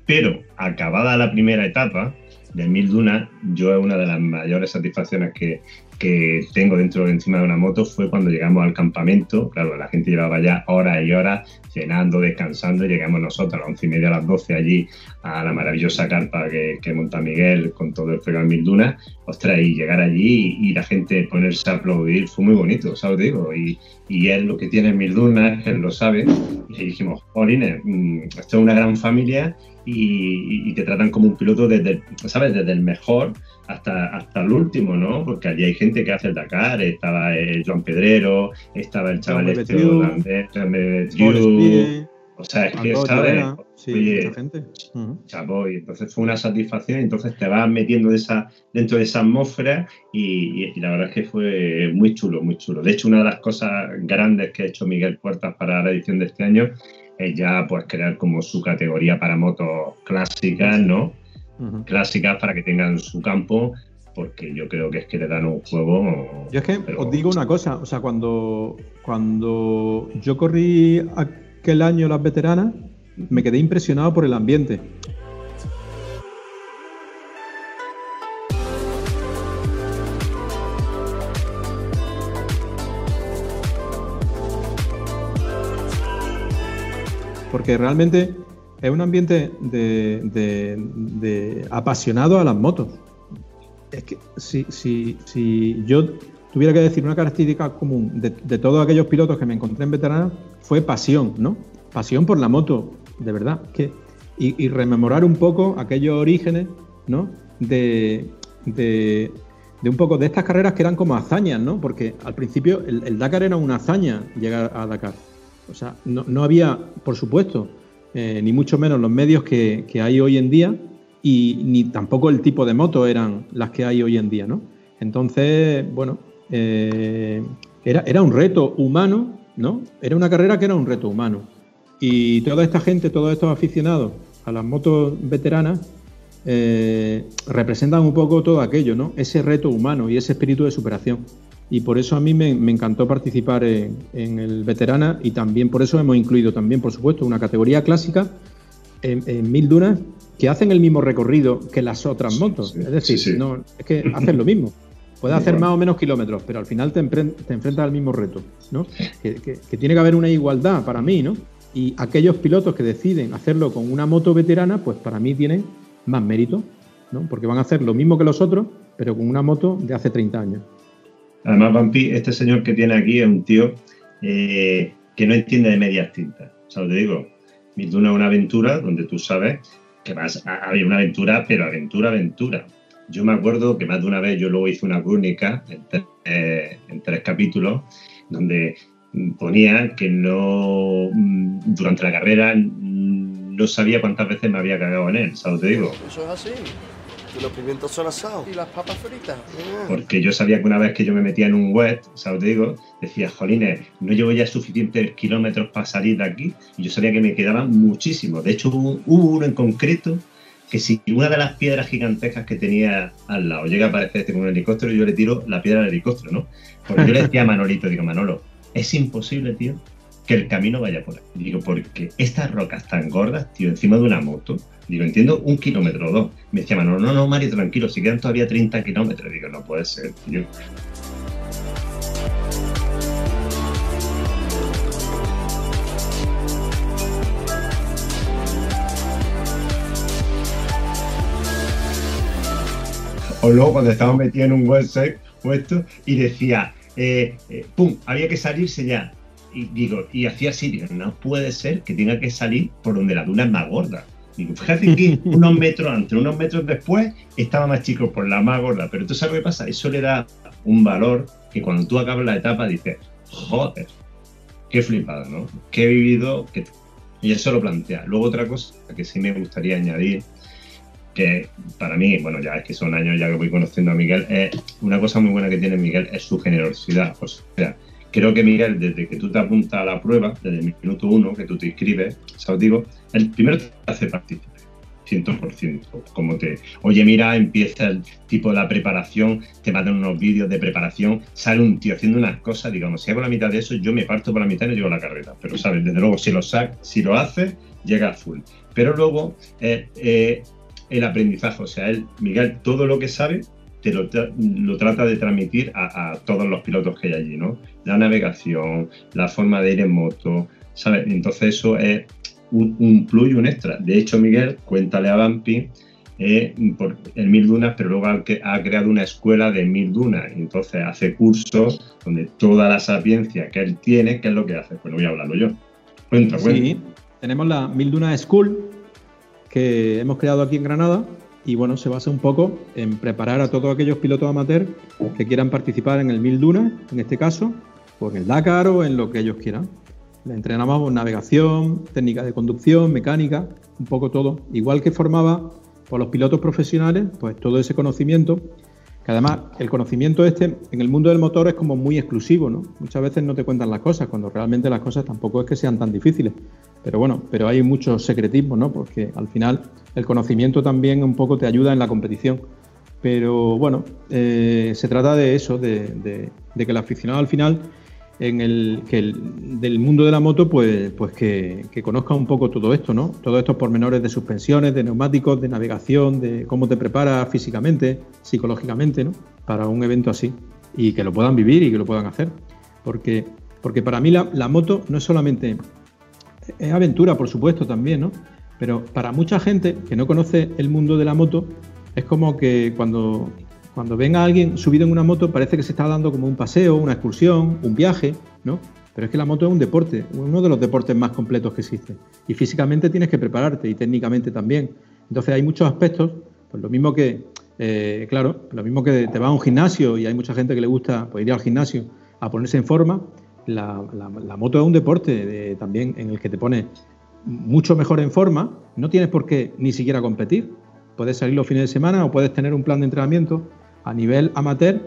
Pero acabada la primera etapa de Mil Dunas, yo es una de las mayores satisfacciones que, que tengo dentro de encima de una moto fue cuando llegamos al campamento. Claro, la gente llevaba ya horas y horas cenando, descansando, y llegamos nosotros a las once y media, a las doce allí a la maravillosa carpa que, monta Miguel con todo el fuego en Mil Dunas. Ostras, y llegar allí y, la gente ponerse a aplaudir fue muy bonito, ¿sabes? Digo, y, y él lo que tiene en Mil Dunas, él lo sabe, y dijimos, Jolines, mm, esto es una gran familia y, y, te tratan como un piloto desde, ¿sabes? Desde el mejor hasta, hasta el último, ¿no? Porque allí hay gente que hace el Dakar, estaba el Joan Pedrero, estaba el chaval este holandés, o sea, es que, ¿sabes? Sí, Oye, gente. Chapo, y entonces fue una satisfacción, entonces te vas metiendo de esa, dentro de esa atmósfera y, la verdad es que fue muy chulo, muy chulo. De hecho, una de las cosas grandes que ha hecho Miguel Puertas para la edición de este año es ya pues crear como su categoría para motos clásicas, ¿no? clásicas para que tengan su campo, porque yo creo que es que le dan un juego. Yo es que os digo una cosa, o sea, cuando, cuando yo corrí aquel año las veteranas, me quedé impresionado por el ambiente. Porque realmente es un ambiente de, apasionado a las motos. Es que si, si, si, yo tuviera que decir una característica común de, todos aquellos pilotos que me encontré en veteranas, fue pasión, ¿no? Pasión por la moto, de verdad. Que, y, rememorar un poco aquellos orígenes, ¿no? De, de, un poco de estas carreras que eran como hazañas, ¿no? Porque al principio el, Dakar era una hazaña llegar a Dakar. O sea, no, no había, por supuesto, eh, ni mucho menos los medios que, hay hoy en día y ni tampoco el tipo de moto eran las que hay hoy en día, ¿no? Entonces, bueno, eh, era, era un reto humano, ¿no? Era una carrera que era un reto humano. Y toda esta gente, todos estos aficionados a las motos veteranas, eh, representan un poco todo aquello, ¿no? Ese reto humano y ese espíritu de superación y por eso a mí me, encantó participar en, el veterana y también por eso hemos incluido también, por supuesto, una categoría clásica en, mil dunas que hacen el mismo recorrido que las otras motos. es decir, no es que hacen lo mismo. Puedes hacer más o menos kilómetros, pero al final te, enfrentas al mismo reto, ¿no? Que, tiene que haber una igualdad para mí, ¿no? Y aquellos pilotos que deciden hacerlo con una moto veterana, pues para mí tienen más mérito, ¿no? Porque van a hacer lo mismo que los otros, pero con una moto de hace 30 años. Además, Vampi, este señor que tiene aquí es un tío eh, que no entiende de medias tintas. O sea, te digo, es una aventura donde tú sabes que vas a haber una aventura, pero aventura, aventura. Yo me acuerdo que más de una vez yo luego hice una crónica en, tres, capítulos donde ponía que no durante la carrera no sabía cuántas veces me había cagado en él, ¿sabes? Te digo. Eso es así. Y los pimientos son asados. Y las papas fritas. Porque yo sabía que una vez que yo me metía en un web, ¿sabes? Te digo, decía, jolines, no llevo ya suficientes kilómetros para salir de aquí. Y yo sabía que me quedaban muchísimos. De hecho, hubo, uno en concreto que si una de las piedras gigantescas que tenía al lado llega a aparecer este con un helicóptero, yo le tiro la piedra al helicóptero, ¿no? Porque yo le decía a Manolito, digo, Manolo, es imposible, tío, que el camino vaya por ahí. Digo, porque estas rocas tan gordas, tío, encima de una moto, digo, entiendo un kilómetro o dos. Me decía Manolo, no, no, Mario, tranquilo, si quedan todavía 30 kilómetros. Digo, no puede ser, tío. o luego cuando estaba metido en un website puesto y decía, eh, eh, pum, había que salirse ya. Y digo, y hacía así, digo, no puede ser que tenga que salir por donde la duna es más gorda. Digo, fíjate que [LAUGHS] unos metros antes, unos metros después, estaba más chico por la más gorda. Pero tú sabes qué pasa, eso le da un valor que cuando tú acabas la etapa dices, joder, qué flipado, ¿no? Que he vivido, que... y eso lo plantea. Luego otra cosa que sí me gustaría añadir que para mí, bueno, ya es que son años ya que voy conociendo a Miguel, es una cosa muy buena que tiene Miguel es su generosidad. O sea, creo que Miguel, desde que tú te apuntas a la prueba, desde el minuto uno que tú te inscribes, ¿sabes? Digo, el primero te hace partícipe. 100%, como te, oye, mira, empieza el tipo de la preparación, te mandan unos vídeos de preparación, sale un tío haciendo unas cosas, digamos, si hago la mitad de eso, yo me parto por la mitad y no llego a la carrera, pero sabes, desde luego, si lo sac, si lo hace, llega a full. Pero luego, eh, eh, el aprendizaje. O sea, él, Miguel, todo lo que sabe te lo, trata de transmitir a, todos los pilotos que hay allí, ¿no? La navegación, la forma de ir en moto, ¿sabes? Entonces eso es un, plus y un extra. De hecho, Miguel, cuéntale a Bampi eh, por el Mil Dunas, pero luego ha, ha, creado una escuela de Mil Dunas. Entonces hace cursos donde toda la sapiencia que él tiene, ¿qué es lo que hace? Pues no voy a hablarlo yo. Cuenta, cuenta. Sí, tenemos la Mil Dunas School, que hemos creado aquí en Granada y bueno, se basa un poco en preparar a todos aquellos pilotos amateur que quieran participar en el Mil Dunas, en este caso, o en el Dakar o en lo que ellos quieran. Le entrenamos navegación, técnica de conducción, mecánica, un poco todo. Igual que formaba por los pilotos profesionales, pues todo ese conocimiento que además el conocimiento este en el mundo del motor es como muy exclusivo, ¿no? Muchas veces no te cuentan las cosas, cuando realmente las cosas tampoco es que sean tan difíciles. Pero bueno, pero hay mucho secretismo, ¿no? Porque al final el conocimiento también un poco te ayuda en la competición. Pero bueno, eh, se trata de eso, de que el aficionado al final en el que el, del mundo de la moto, pues, pues que, conozca un poco todo esto, ¿no? Todos estos pormenores de suspensiones, de neumáticos, de navegación, de cómo te preparas físicamente, psicológicamente, ¿no? Para un evento así. Y que lo puedan vivir y que lo puedan hacer. Porque, porque para mí la, la moto no es solamente. Es aventura, por supuesto, también, ¿no? Pero para mucha gente que no conoce el mundo de la moto, es como que cuando cuando venga alguien subido en una moto parece que se está dando como un paseo, una excursión, un viaje, ¿no? Pero es que la moto es un deporte, uno de los deportes más completos que existen. Y físicamente tienes que prepararte y técnicamente también. Entonces hay muchos aspectos, pues lo mismo que, eh, claro, lo mismo que te vas a un gimnasio y hay mucha gente que le gusta pues, ir al gimnasio a ponerse en forma, la, moto es un deporte también en el que te pones mucho mejor en forma, no tienes por qué ni siquiera competir. Puedes salir los fines de semana o puedes tener un plan de entrenamiento a nivel amateur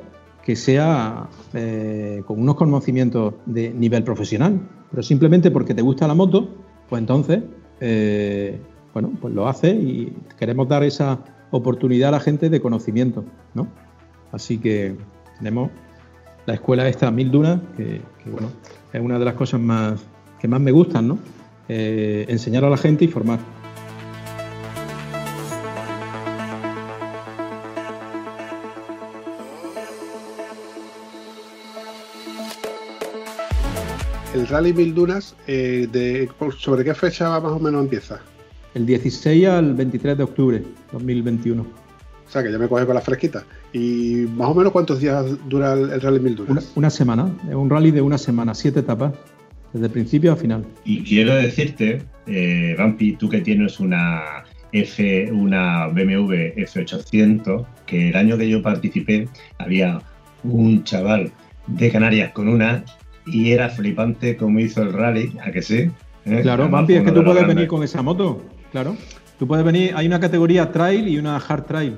que sea eh, con unos conocimientos de nivel profesional, pero simplemente porque te gusta la moto, pues entonces, eh, bueno, pues lo hace y queremos dar esa oportunidad a la gente de conocimiento, ¿no? Así que tenemos la escuela esta Mil Dunas, que, bueno, es una de las cosas más que más me gustan, ¿no? Eh, enseñar a la gente y formar. El Rally Mil Dunas, eh, de, ¿sobre qué fecha más o menos empieza? El 16 al 23 de octubre 2021. O sea, que ya me coge con la fresquita. ¿Y más o menos cuántos días dura el, Rally Mil Dunas? Una, semana. Es un rally de una semana, siete etapas, desde principio a final. Y quiero decirte, eh, Vampi, tú que tienes una F, una BMW F800, que el año que yo participé había un chaval de Canarias con una y era flipante como hizo el rally, ¿a que sí? ¿Eh? Claro, Vampi, es que tú puedes venir con esa moto, claro. Tú puedes venir, hay una categoría trail y una hard trail.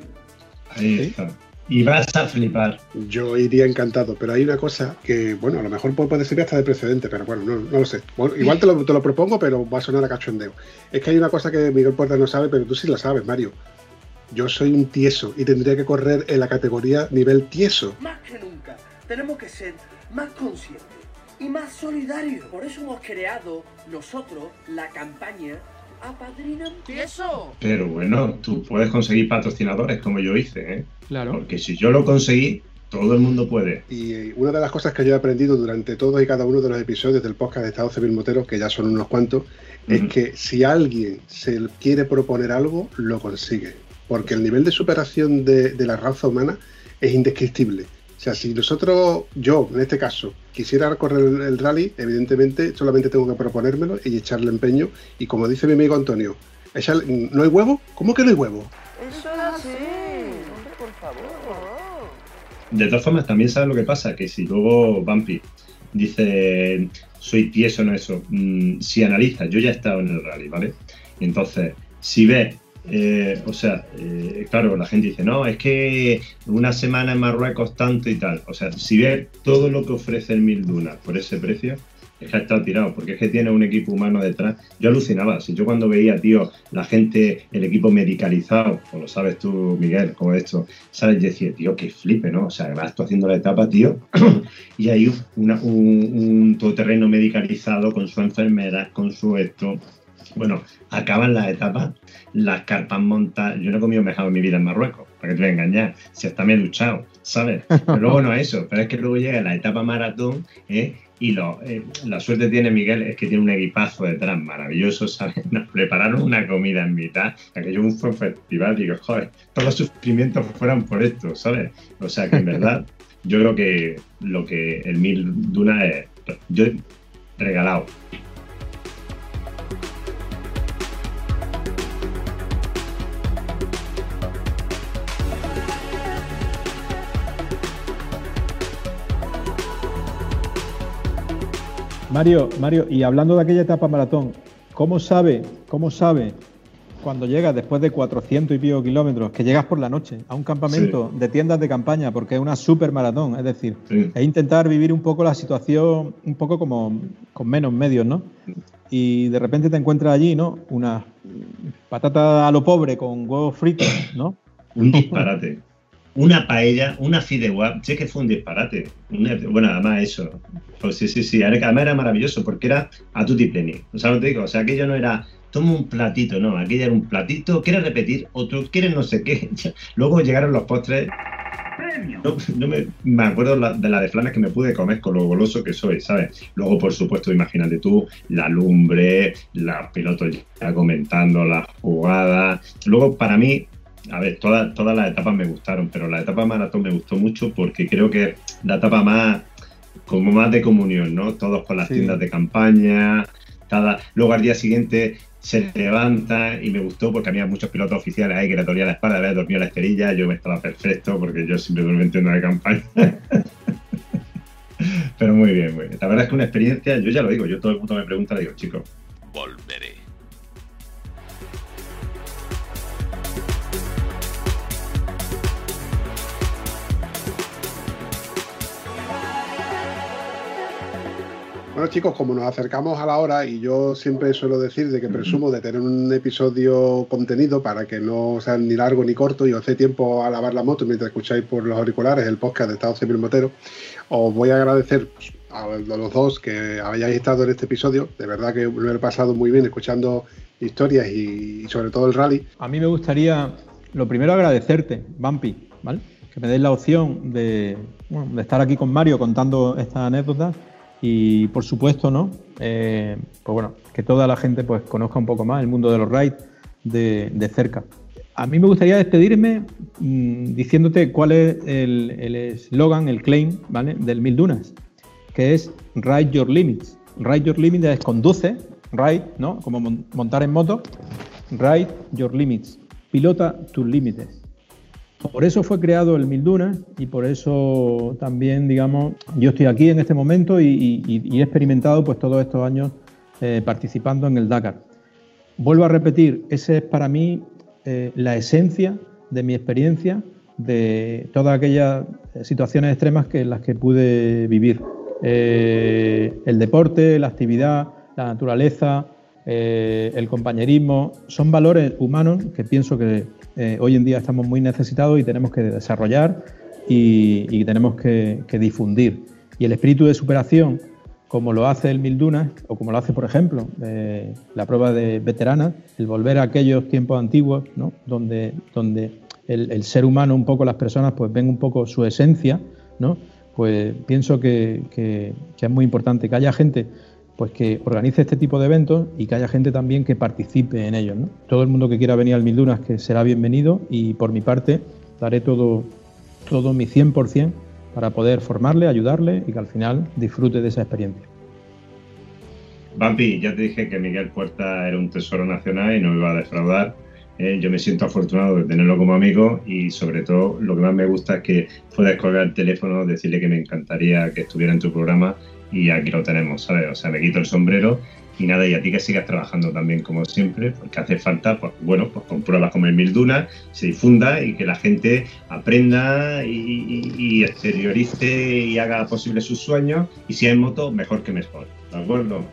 Ahí está. y vas a flipar. Yo iría encantado, pero hay una cosa que, bueno, a lo mejor puede servir hasta de precedente, pero bueno, no, lo sé. igual te lo, te lo, propongo, pero va a sonar a cachondeo. Es que hay una cosa que Miguel Puerta no sabe, pero tú sí la sabes, Mario. Yo soy un tieso y tendría que correr en la categoría nivel tieso. Más que nunca, tenemos que ser más conscientes y más solidarios. Por eso hemos creado nosotros la campaña Apadrinan Tieso. Pero bueno, tú puedes conseguir patrocinadores como yo hice, ¿eh? Claro. Porque si yo lo conseguí, todo el mundo puede. Y eh, una de las cosas que yo he aprendido durante todos y cada uno de los episodios del podcast de Estado Civil Motero, que ya son unos cuantos, es que si alguien se quiere proponer algo, lo consigue porque el nivel de superación de, la raza humana es indescriptible. O sea, si nosotros, yo en este caso, quisiera correr el, rally, evidentemente solamente tengo que proponérmelo y echarle empeño. Y como dice mi amigo Antonio, ¿no hay huevo? ¿Cómo que no hay huevo? Eso es así. Hombre, por favor. De todas formas, también sabes lo que pasa, que si luego Bumpy dice, soy tieso en eso, mm, si analiza, yo ya he estado en el rally, ¿vale? Entonces, si ves eh, o sea, eh, claro, la gente dice, no, es que una semana en Marruecos tanto y tal. O sea, si ves todo lo que ofrece el Mil Dunas por ese precio, es que ha estado tirado, porque es que tiene un equipo humano detrás. Yo alucinaba, si yo cuando veía, tío, la gente, el equipo medicalizado, o lo sabes tú, Miguel, como esto, ¿sabes? Yo decía, tío, qué flipe, ¿no? O sea, vas tú haciendo la etapa, tío, [CLEARS THROAT] y hay un, un todoterreno medicalizado con su enfermera, con su esto, bueno, acaban las etapas, las carpas montadas. Yo no he comido mejor en mi vida en Marruecos, para que te voy a engañar. Si hasta me he duchado, ¿sabes? Pero luego no [LAUGHS] eso. Pero es que luego llega la etapa maratón, ¿eh? Y lo, eh, la suerte tiene Miguel es que tiene un equipazo detrás maravilloso, ¿sabes? [LAUGHS] Nos prepararon una comida en mitad, aquello fue un festival, digo, joder, todos los sufrimientos fueran por esto, ¿sabes? O sea que en verdad, yo creo que lo que el Mil Duna es, yo regalado. Mario, Mario, y hablando de aquella etapa maratón, ¿cómo sabe, cómo sabe cuando llegas después de 400 y pico kilómetros, que llegas por la noche a un campamento de tiendas de campaña, porque es una super maratón, es decir, es intentar vivir un poco la situación, un poco como con menos medios, ¿no? Y de repente te encuentras allí, ¿no? Una patata a lo pobre con huevos fritos, ¿no? Un disparate una paella, una fideuá, sé que fue un disparate. bueno, además eso. Pues sí, sí, sí. Además era maravilloso porque era a tutti pleni. O sea, no te digo, o sea, aquello no era toma un platito, no, aquello era un platito, quieres repetir, otro, quieres no sé qué. [LAUGHS] Luego llegaron los postres. No, me, acuerdo de la de flanes que me pude comer con lo goloso que soy, ¿sabes? Luego, por supuesto, imagínate tú, la lumbre, los pilotos ya comentando las jugadas. Luego, para mí, a ver, todas, todas las etapas me gustaron, pero la etapa maratón me gustó mucho porque creo que es la etapa más, como más de comunión, ¿no? Todos con las tiendas de campaña, cada, luego al día siguiente se levanta y me gustó porque había muchos pilotos oficiales ahí que le dolía la espalda, había dormido la esterilla, yo me estaba perfecto porque yo siempre duermo en tienda de campaña. [LAUGHS] Pero muy bien, muy bien. La verdad es que una experiencia, yo ya lo digo, yo todo el mundo me pregunta, le digo, chicos, volveré. Bueno chicos, como nos acercamos a la hora y yo siempre suelo decir de que presumo de tener un episodio contenido para que no sea ni largo ni corto y os dé tiempo a lavar la moto mientras escucháis por los auriculares el podcast de Estado Civil Motero, os voy a agradecer a los dos que hayáis estado en este episodio. De verdad que lo he pasado muy bien escuchando historias y, sobre todo el rally. A mí me gustaría, lo primero, agradecerte, Bumpy, ¿vale? Que me des la opción de, de estar aquí con Mario contando esta anécdota y por supuesto, ¿no? Eh, pues bueno, que toda la gente pues conozca un poco más el mundo de los rides de, cerca. A mí me gustaría despedirme mm, diciéndote cuál es el eslogan, el, claim, ¿vale? Del Mil Dunas, que es Ride Your Limits. Ride Your Limits es conduce, ride, ¿no? Como montar en moto. Ride Your Limits. Pilota tus límites. Por eso fue creado el Milduna y por eso también, digamos, yo estoy aquí en este momento y, he experimentado pues todos estos años eh, participando en el Dakar. Vuelvo a repetir, esa es para mí eh, la esencia de mi experiencia de todas aquellas situaciones extremas que, en las que pude vivir. Eh, el deporte, la actividad, la naturaleza, el compañerismo, son valores humanos que pienso que eh, hoy en día estamos muy necesitados y tenemos que desarrollar y, tenemos que, difundir. Y el espíritu de superación, como lo hace el Mil Dunas, o como lo hace, por ejemplo, la prueba de veteranas, el volver a aquellos tiempos antiguos, ¿no? donde, donde el, ser humano, un poco las personas, pues ven un poco su esencia, ¿no? pues pienso que, es muy importante que haya gente pues que organice este tipo de eventos y que haya gente también que participe en ellos. Todo el mundo que quiera venir al Mil Dunas que será bienvenido y por mi parte daré todo, todo mi 100% para poder formarle, ayudarle y que al final disfrute de esa experiencia. Bampi, ya te dije que Miguel Puerta era un tesoro nacional y no me iba a defraudar. Eh, yo me siento afortunado de tenerlo como amigo y sobre todo lo que más me gusta es que puedes colgar el teléfono, decirle que me encantaría que estuviera en tu programa y aquí lo tenemos, ¿sabes? O sea, me quito el sombrero y nada, y a ti que sigas trabajando también como siempre, porque hace falta, pues bueno, pues con pruebas como el Mil Dunas, se difunda y que la gente aprenda y, exteriorice y haga posible sus sueños y si hay moto, mejor que mejor, ¿de acuerdo?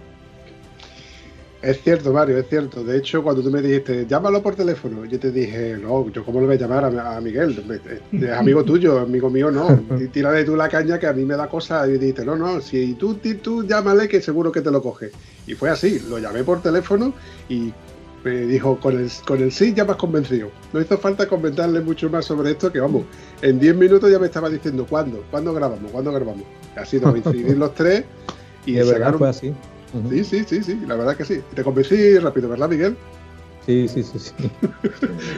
Es cierto, Mario, es cierto. De hecho, cuando tú me dijiste, llámalo por teléfono, yo te dije, no, yo cómo le voy a llamar a, Miguel, es [LAUGHS] amigo tuyo, amigo mío no. [LAUGHS] Tírale tú la caña que a mí me da cosa. Y dijiste, no, no, si tú, tú llámale que seguro que te lo coge. Y fue así, lo llamé por teléfono y me dijo, con el, con el sí ya me has convencido. No hizo falta comentarle mucho más sobre esto, que vamos, en 10 minutos ya me estaba diciendo, ¿cuándo? ¿Cuándo grabamos? ¿Cuándo grabamos? Ha sido coincidir los tres y de verdad fue así. Sí, sí, sí, sí, la verdad que sí. Te convencí rápido, ¿verdad, Miguel? Sí, sí, sí, sí. [LAUGHS]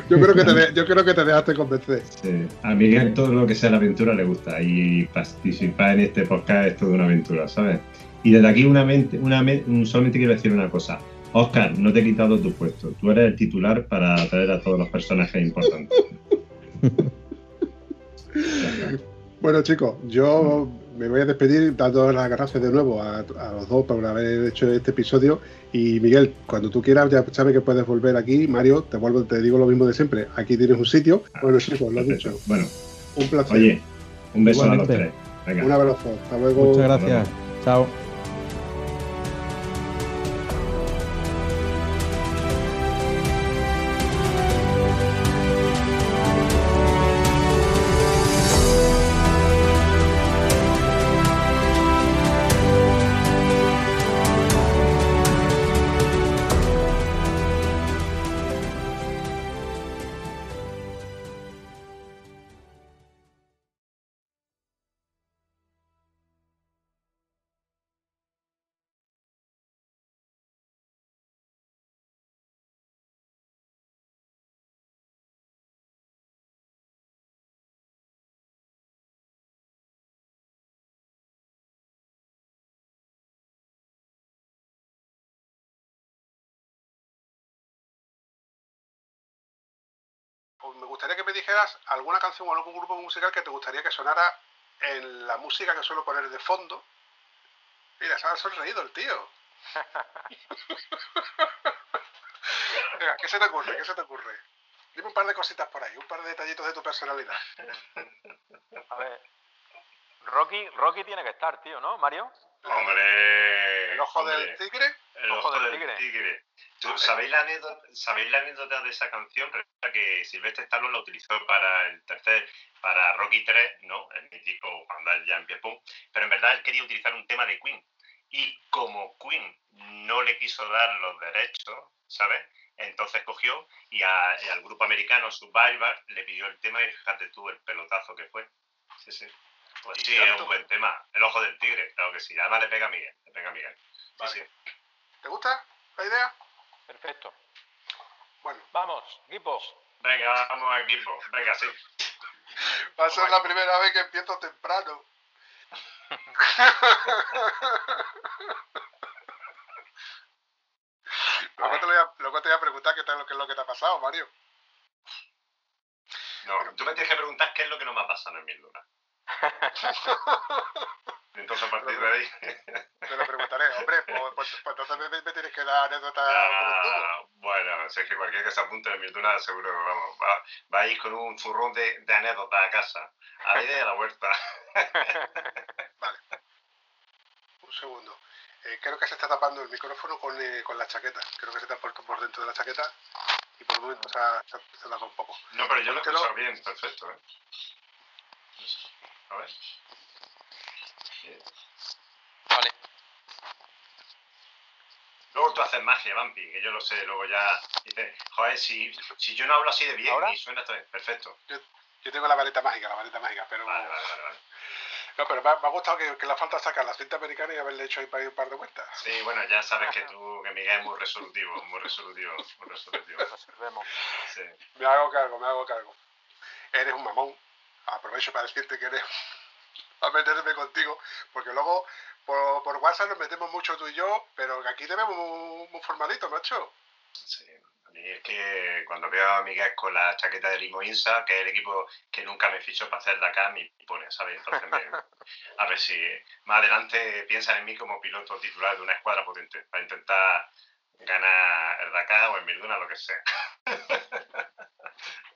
yo, creo que te yo creo que te dejaste convencer. Sí. A Miguel todo lo que sea la aventura le gusta y participar en este podcast es toda una aventura, ¿sabes? Y desde aquí una mente, una solamente quiero decir una cosa. Oscar, no te he quitado tu puesto. Tú eres el titular para atraer a todos los personajes importantes. [LAUGHS] bueno, chicos, yo me voy a despedir dando las gracias de nuevo a, los dos por haber hecho este episodio. Y Miguel, cuando tú quieras, ya sabes que puedes volver aquí. Mario, te vuelvo, te digo lo mismo de siempre. Aquí tienes un sitio. Bueno, sí, pues lo he dicho. [LAUGHS] Bueno, un placer. Oye, un beso a los tres. Un abrazo. Hasta luego. Muchas gracias. Chao. Gustaría que me dijeras alguna canción o algún grupo musical que te gustaría que sonara en la música que suelo poner de fondo. Mira, se ha sonreído el tío. [LAUGHS] Venga, ¿qué se te ocurre? ¿Qué se te ocurre? Dime un par de cositas por ahí, un par de detallitos de tu personalidad. A ver. Rocky, Rocky tiene que estar, tío, ¿no, Mario? Hombre. ¿El ojo del tigre? El ojo, del, tigre. Sabéis, la anécdota, ¿Sabéis la anécdota de esa canción? que Silvestre Stallone la utilizó para el tercer, para Rocky 3, ¿no? El mítico cuando ya empieza, pero en verdad él quería utilizar un tema de Queen. Y como Queen no le quiso dar los derechos, ¿sabes? Entonces cogió y, al grupo americano Survivor le pidió el tema y fíjate tú el pelotazo que fue. Sí, sí. Pues sí, es un buen tema. El ojo del tigre, claro que sí. Además le pega a Miguel. Le pega a Miguel. Sí, ¿Te gusta la idea? Perfecto. Bueno. Vamos, equipo. Venga, vamos a equipo. Venga, sí. Va a ser la primera vez que empiezo temprano. [LAUGHS] luego, te voy a, luego te voy a preguntar qué, tal, qué es lo que te ha pasado, Mario. No, tú me tienes que preguntar qué es lo que no me ha pasado en mi luna. [LAUGHS] Entonces, a partir de ahí. Te lo preguntaré, hombre, pues, entonces me, tienes que dar anécdotas ah, Bueno, si es que cualquier que se apunte en Mirtuna seguro, vamos, va, va a ir con un zurrón de, de anécdotas a casa, a la idea de la huerta. [LAUGHS] Un segundo. Eh, creo que se está tapando el micrófono con, eh, con la chaqueta. Creo que se te ha puesto por dentro de la chaqueta y por un momento se ha, se un poco. No, pero yo lo he escuchado bien, perfecto, ¿eh? A ver. Vale. Luego tú haces magia, Vampi, que yo lo sé, luego ya dices, joder, si, si yo no hablo así de bien ¿Ahora? y suena bien, perfecto. Yo tengo la vareta mágica, la vareta mágica, pero. Vale, vale, vale, vale. No, pero me ha, me ha gustado que, que le falta sacar la cinta americana y haberle hecho ahí para un par de vueltas. Sí, bueno, ya sabes que tú, que Miguel es muy resolutivo, muy resolutivo, muy resolutivo. Sí. Me hago cargo, me hago cargo. Eres un mamón. Aprovecho para decirte que eres. [LAUGHS] para meterme contigo. Porque luego por, por WhatsApp nos metemos mucho tú y yo, pero aquí te vemos muy, muy formalito, macho. Sí, a mí es que cuando veo a Miguel con la chaqueta de Limo Insa, que es el equipo que nunca me fichó para hacer Dakar, me pone, ¿sabes? Entonces, me- [LAUGHS] a ver si más adelante piensan en mí como piloto titular de una escuadra potente, para intentar ganar el Dakar o el Mirduna, lo que sea. [LAUGHS]